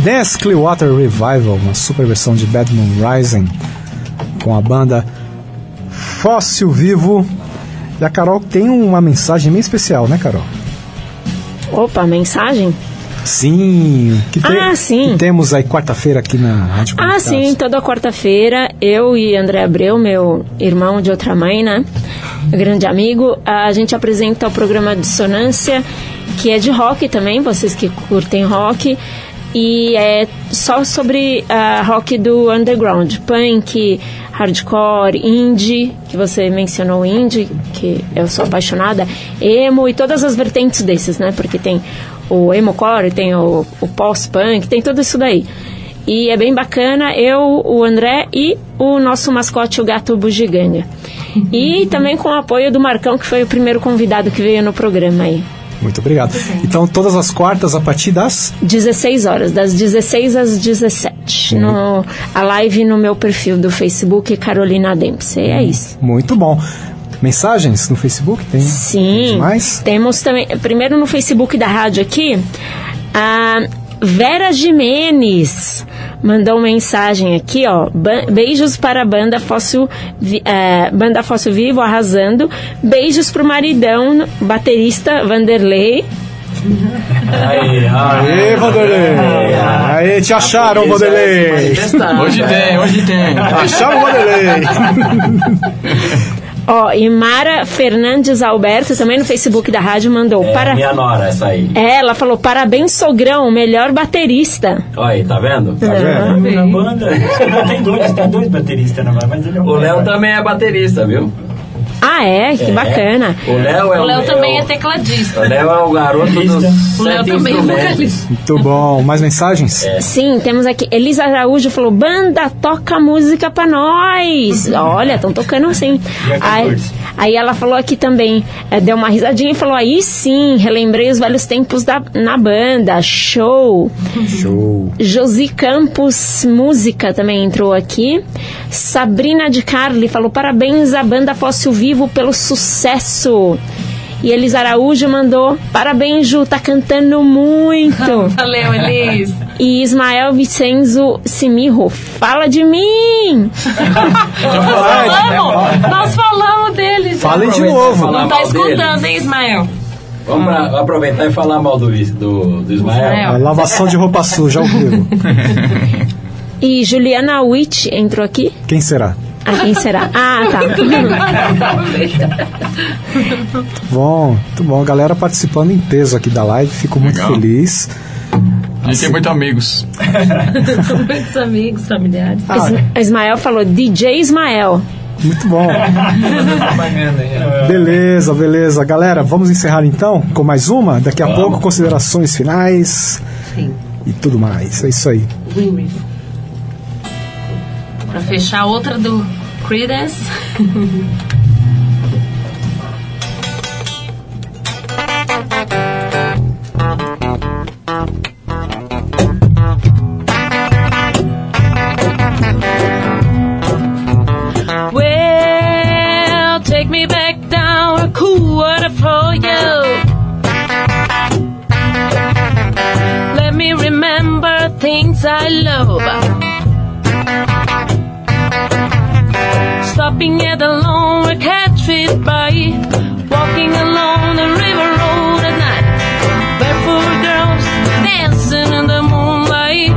Creedence Clearwater Revival, uma super versão de Bad Moon Rising com a banda Fóssil Vivo. E a Carol tem uma mensagem bem especial, né, Carol? Opa, mensagem? Sim. Que tem- Ah, sim. Que temos aí quarta-feira aqui na Rádio Ah, sim, toda quarta-feira, eu e André Abreu, meu irmão de outra mãe, né? Grande amigo, a gente apresenta o programa Dissonância, que é de rock também, vocês que curtem rock. E é só sobre ah, rock do underground, punk, hardcore, indie, que você mencionou indie, que eu sou apaixonada, emo e todas as vertentes desses, né? Porque tem o emo-core, tem o, o post-punk, tem tudo isso daí. E é bem bacana, eu, o André e o nosso mascote, o gato bugiganga. E também com o apoio do Marcão, que foi o primeiro convidado que veio no programa aí. Muito obrigado. Então, todas as quartas a partir das 16 horas, das 16 às 17. No, a live no meu perfil do Facebook, Carolina Dempsey. É isso. Muito bom. Mensagens no Facebook? Tem? Sim. Mais? Temos também, primeiro no Facebook da rádio aqui, a Vera Jimenez mandou mensagem aqui, ó. Beijos para a banda Fóssil, eh, banda Fóssil Vivo arrasando. Beijos pro maridão, baterista Vanderlei. Aê, Vanderlei! Aê, te acharam, Vanderlei! Hoje tem, hoje tem. Acharam o Vanderlei! Ó, e Mara Fernandes Alberto, também no Facebook da rádio, mandou É, para. minha nora, essa aí. É, ela falou: parabéns, sogrão, melhor baterista. Olha aí, tá vendo? Tá vendo? Na banda, tem dois, tem dois bateristas na banda, mas ele é um O Léo também é baterista, viu? Ah, é? Que É. bacana. O Léo é O Léo o, também é é tecladista. o, Léo é o garoto dos O Léo sete também é instrumentos. vocalista. Muito bom. Mais mensagens? Sim, temos aqui. Elisa Araújo falou: banda, toca música pra nós. Olha, estão tocando assim. Aí, aí ela falou aqui também, eh, deu uma risadinha e falou: aí sim, relembrei os velhos tempos da, na banda. Show. Show. Josi Campos Música também entrou aqui. Sabrina de Carli falou: parabéns à banda Fóssil Vivo pelo sucesso. E Elis Araújo mandou: parabéns, Ju, tá cantando muito. Valeu, Elis. E Ismael Vicenzo Simirro, fala de mim! Nós falamos, nós falamos dele. já. Falem de e novo. Não tá escutando, hein, Ismael? Vamos pra- aproveitar e falar mal do, do, do Ismael. Ismael. A lavação de roupa suja ao vivo. E Juliana Witt entrou aqui. Quem será? Ah, quem será? Ah, tá. Bom, muito bom. A galera participando em peso aqui da live. Fico muito Legal. feliz. A gente tem muitos amigos. Muitos amigos, familiares. Ah, Is- Ismael falou DJ Ismael. muito bom. Beleza, beleza. Galera, vamos encerrar então com mais uma? Daqui a pouco, considerações finais Sim. e tudo mais. É isso aí. Pra fechar outra do Creedence. Well, take me back down a cool water for you. Let me remember things I love. Stopping at the lone Catfish Bay, walking along the river road at night. Barefoot girls dancing in the moonlight.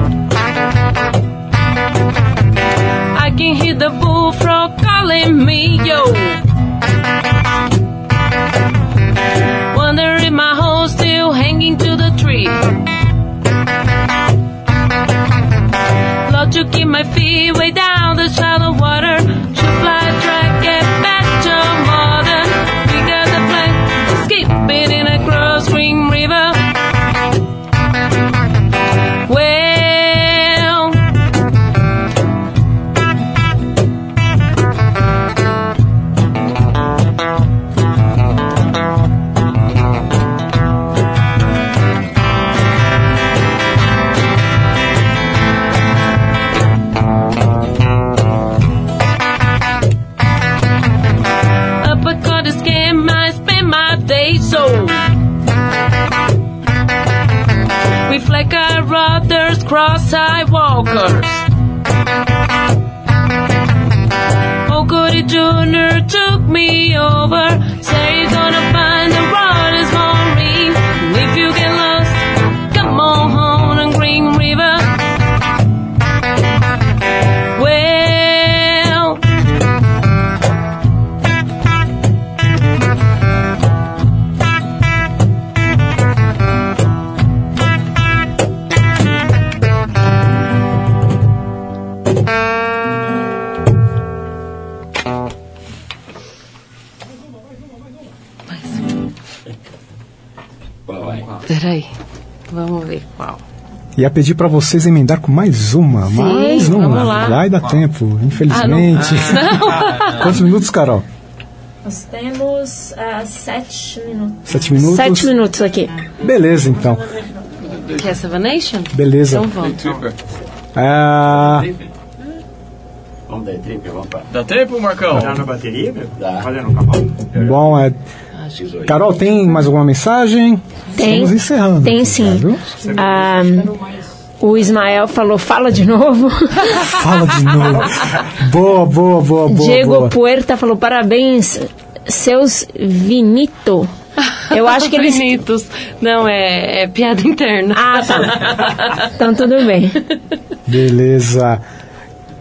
I can hear the bullfrog calling me, yo. Wonder if my horse still hanging to the tree. Lord, to keep my feet way down Tyler. Ia pedir pra vocês emendar com mais uma, Sim, mas não vamos lá. vai dar tempo, infelizmente. Quantos minutos, Carol? Nós temos ah, sete minutos. Sete minutos? Sete minutos aqui. Beleza, então. Quer Seven Nation? Beleza. Então vamos. Ah, Vamos dar trip, vamos pra... Dá tempo, Marcão? Tá na bateria, meu? Dá. Olha no cavalo. bom, é, Carol, tem mais alguma mensagem? Tem. Estamos encerrando. Tem sim. Ah, o Ismael falou, fala de novo. Fala de novo. boa, boa, boa, boa. Diego boa. Puerta falou, parabéns, seus Vinito. Eu acho que eles... Bonitos. Não, é, é piada interna. Ah, tá. Então tudo bem. Beleza.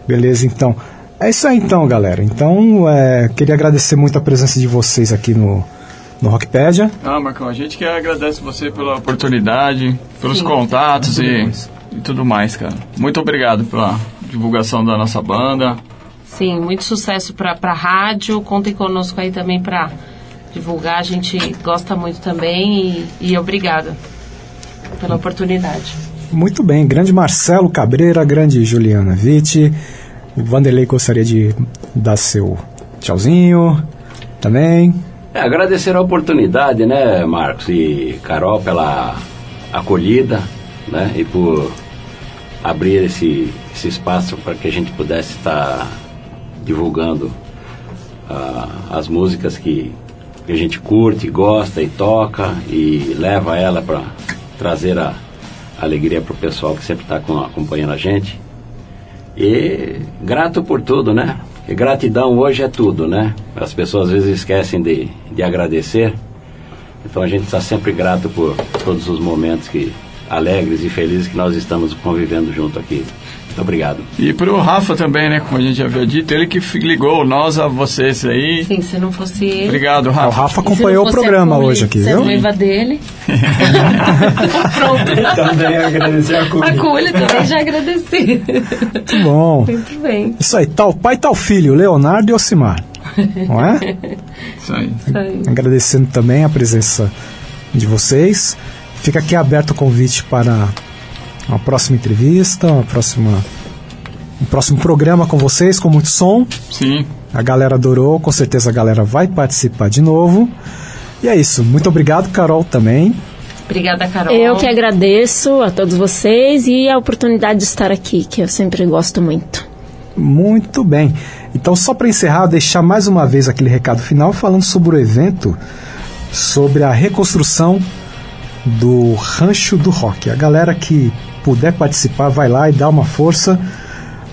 Beleza, então. É isso aí, então, galera. Então, é, queria agradecer muito a presença de vocês aqui no, no Rockpedia. Ah, Marcão, a gente que agradece você pela oportunidade, pelos Sim. contatos e, e tudo mais, cara. Muito obrigado pela divulgação da nossa banda. Sim, muito sucesso pra, pra rádio. Contem conosco aí também pra divulgar. A gente gosta muito também e, e obrigada pela oportunidade. Muito bem, grande Marcelo Cabreira, grande Juliana Vitti. O Vanderlei gostaria de dar seu tchauzinho também. É, agradecer a oportunidade, né, Marcos e Carol, pela acolhida, né, e por abrir esse, esse espaço para que a gente pudesse estar divulgando ah, as músicas que, que a gente curte, gosta e toca e leva ela para trazer a alegria para o pessoal que sempre está acompanhando a gente. E grato por tudo, né? Porque gratidão hoje é tudo, né? As pessoas às vezes esquecem de, de agradecer. Então a gente está sempre grato por todos os momentos que alegres e felizes que nós estamos convivendo junto aqui. Muito obrigado. E pro Rafa também, né? Como a gente já havia dito, ele que ligou nós a vocês aí. Sim, se não fosse ele. Obrigado, O Rafa. Rafa E se acompanhou o programa a Culi, hoje aqui, viu? noiva dele. Também agradecer a A Curi. Culi também já agradeci. Muito bom. Muito bem. Isso aí, tal pai, tal filho, Leonardo e Ocimar. Não é? Isso aí. Isso aí. Agradecendo também a presença de vocês. Fica aqui aberto o convite para uma próxima entrevista, uma próxima, um próximo programa com vocês, com muito som. Sim. A galera adorou, com certeza a galera vai participar de novo. E é isso. Muito obrigado, Carol, também. Obrigada, Carol. Eu que agradeço a todos vocês e a oportunidade de estar aqui, que eu sempre gosto muito. Muito bem. Então, só para encerrar, deixar mais uma vez aquele recado final falando sobre o evento, sobre a reconstrução do Rancho do Rock. A galera que puder participar, vai lá e dá uma força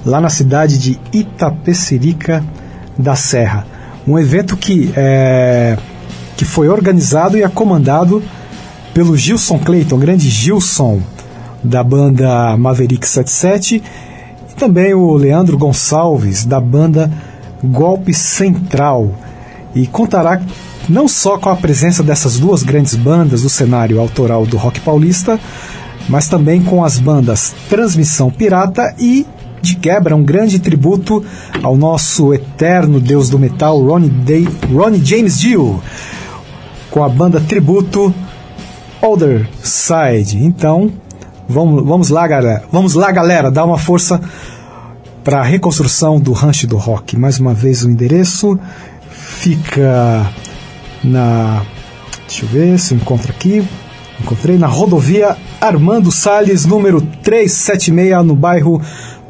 lá na cidade de Itapecerica da Serra. Um evento que, é, que foi organizado e acomandado pelo Gilson Clayton, grande Gilson da banda Maverick 77 e também o Leandro Gonçalves da banda Golpe Central e contará não só com a presença dessas duas grandes bandas do cenário autoral do rock paulista, mas também com as bandas Transmissão Pirata e de quebra um grande tributo ao nosso eterno deus do metal Ronnie, Day, Ronnie James Dio com a banda tributo Other Side. Então, vamos, vamos lá, galera. Vamos lá, galera, dar uma força para a reconstrução do Rancho do Rock. Mais uma vez o endereço fica na Deixa eu ver se eu encontro aqui. Encontrei na rodovia Armando Salles, número 376, no bairro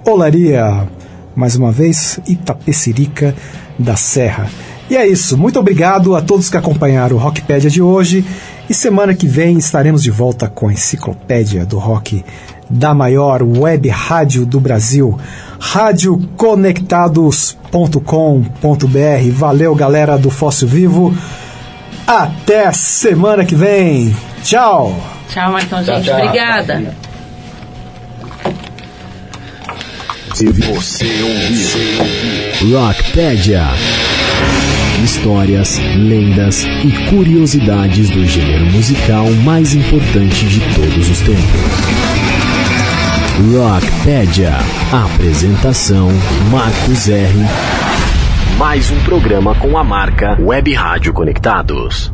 Olaria. Mais uma vez, Itapecerica da Serra. E é isso. Muito obrigado a todos que acompanharam o Rockpedia de hoje. E semana que vem estaremos de volta com a enciclopédia do rock da maior web rádio do Brasil, radioconectados.com.br. Valeu, galera do Fóssil Vivo. Até semana que vem. Tchau. Tchau, Marcão, Tchau, gente. tchau. Obrigada. Você ouviu Rockpedia. Histórias, lendas e curiosidades do gênero musical mais importante de todos os tempos. Rockpedia. Apresentação Marcos R. Mais um programa com a marca Web Rádio Conectados.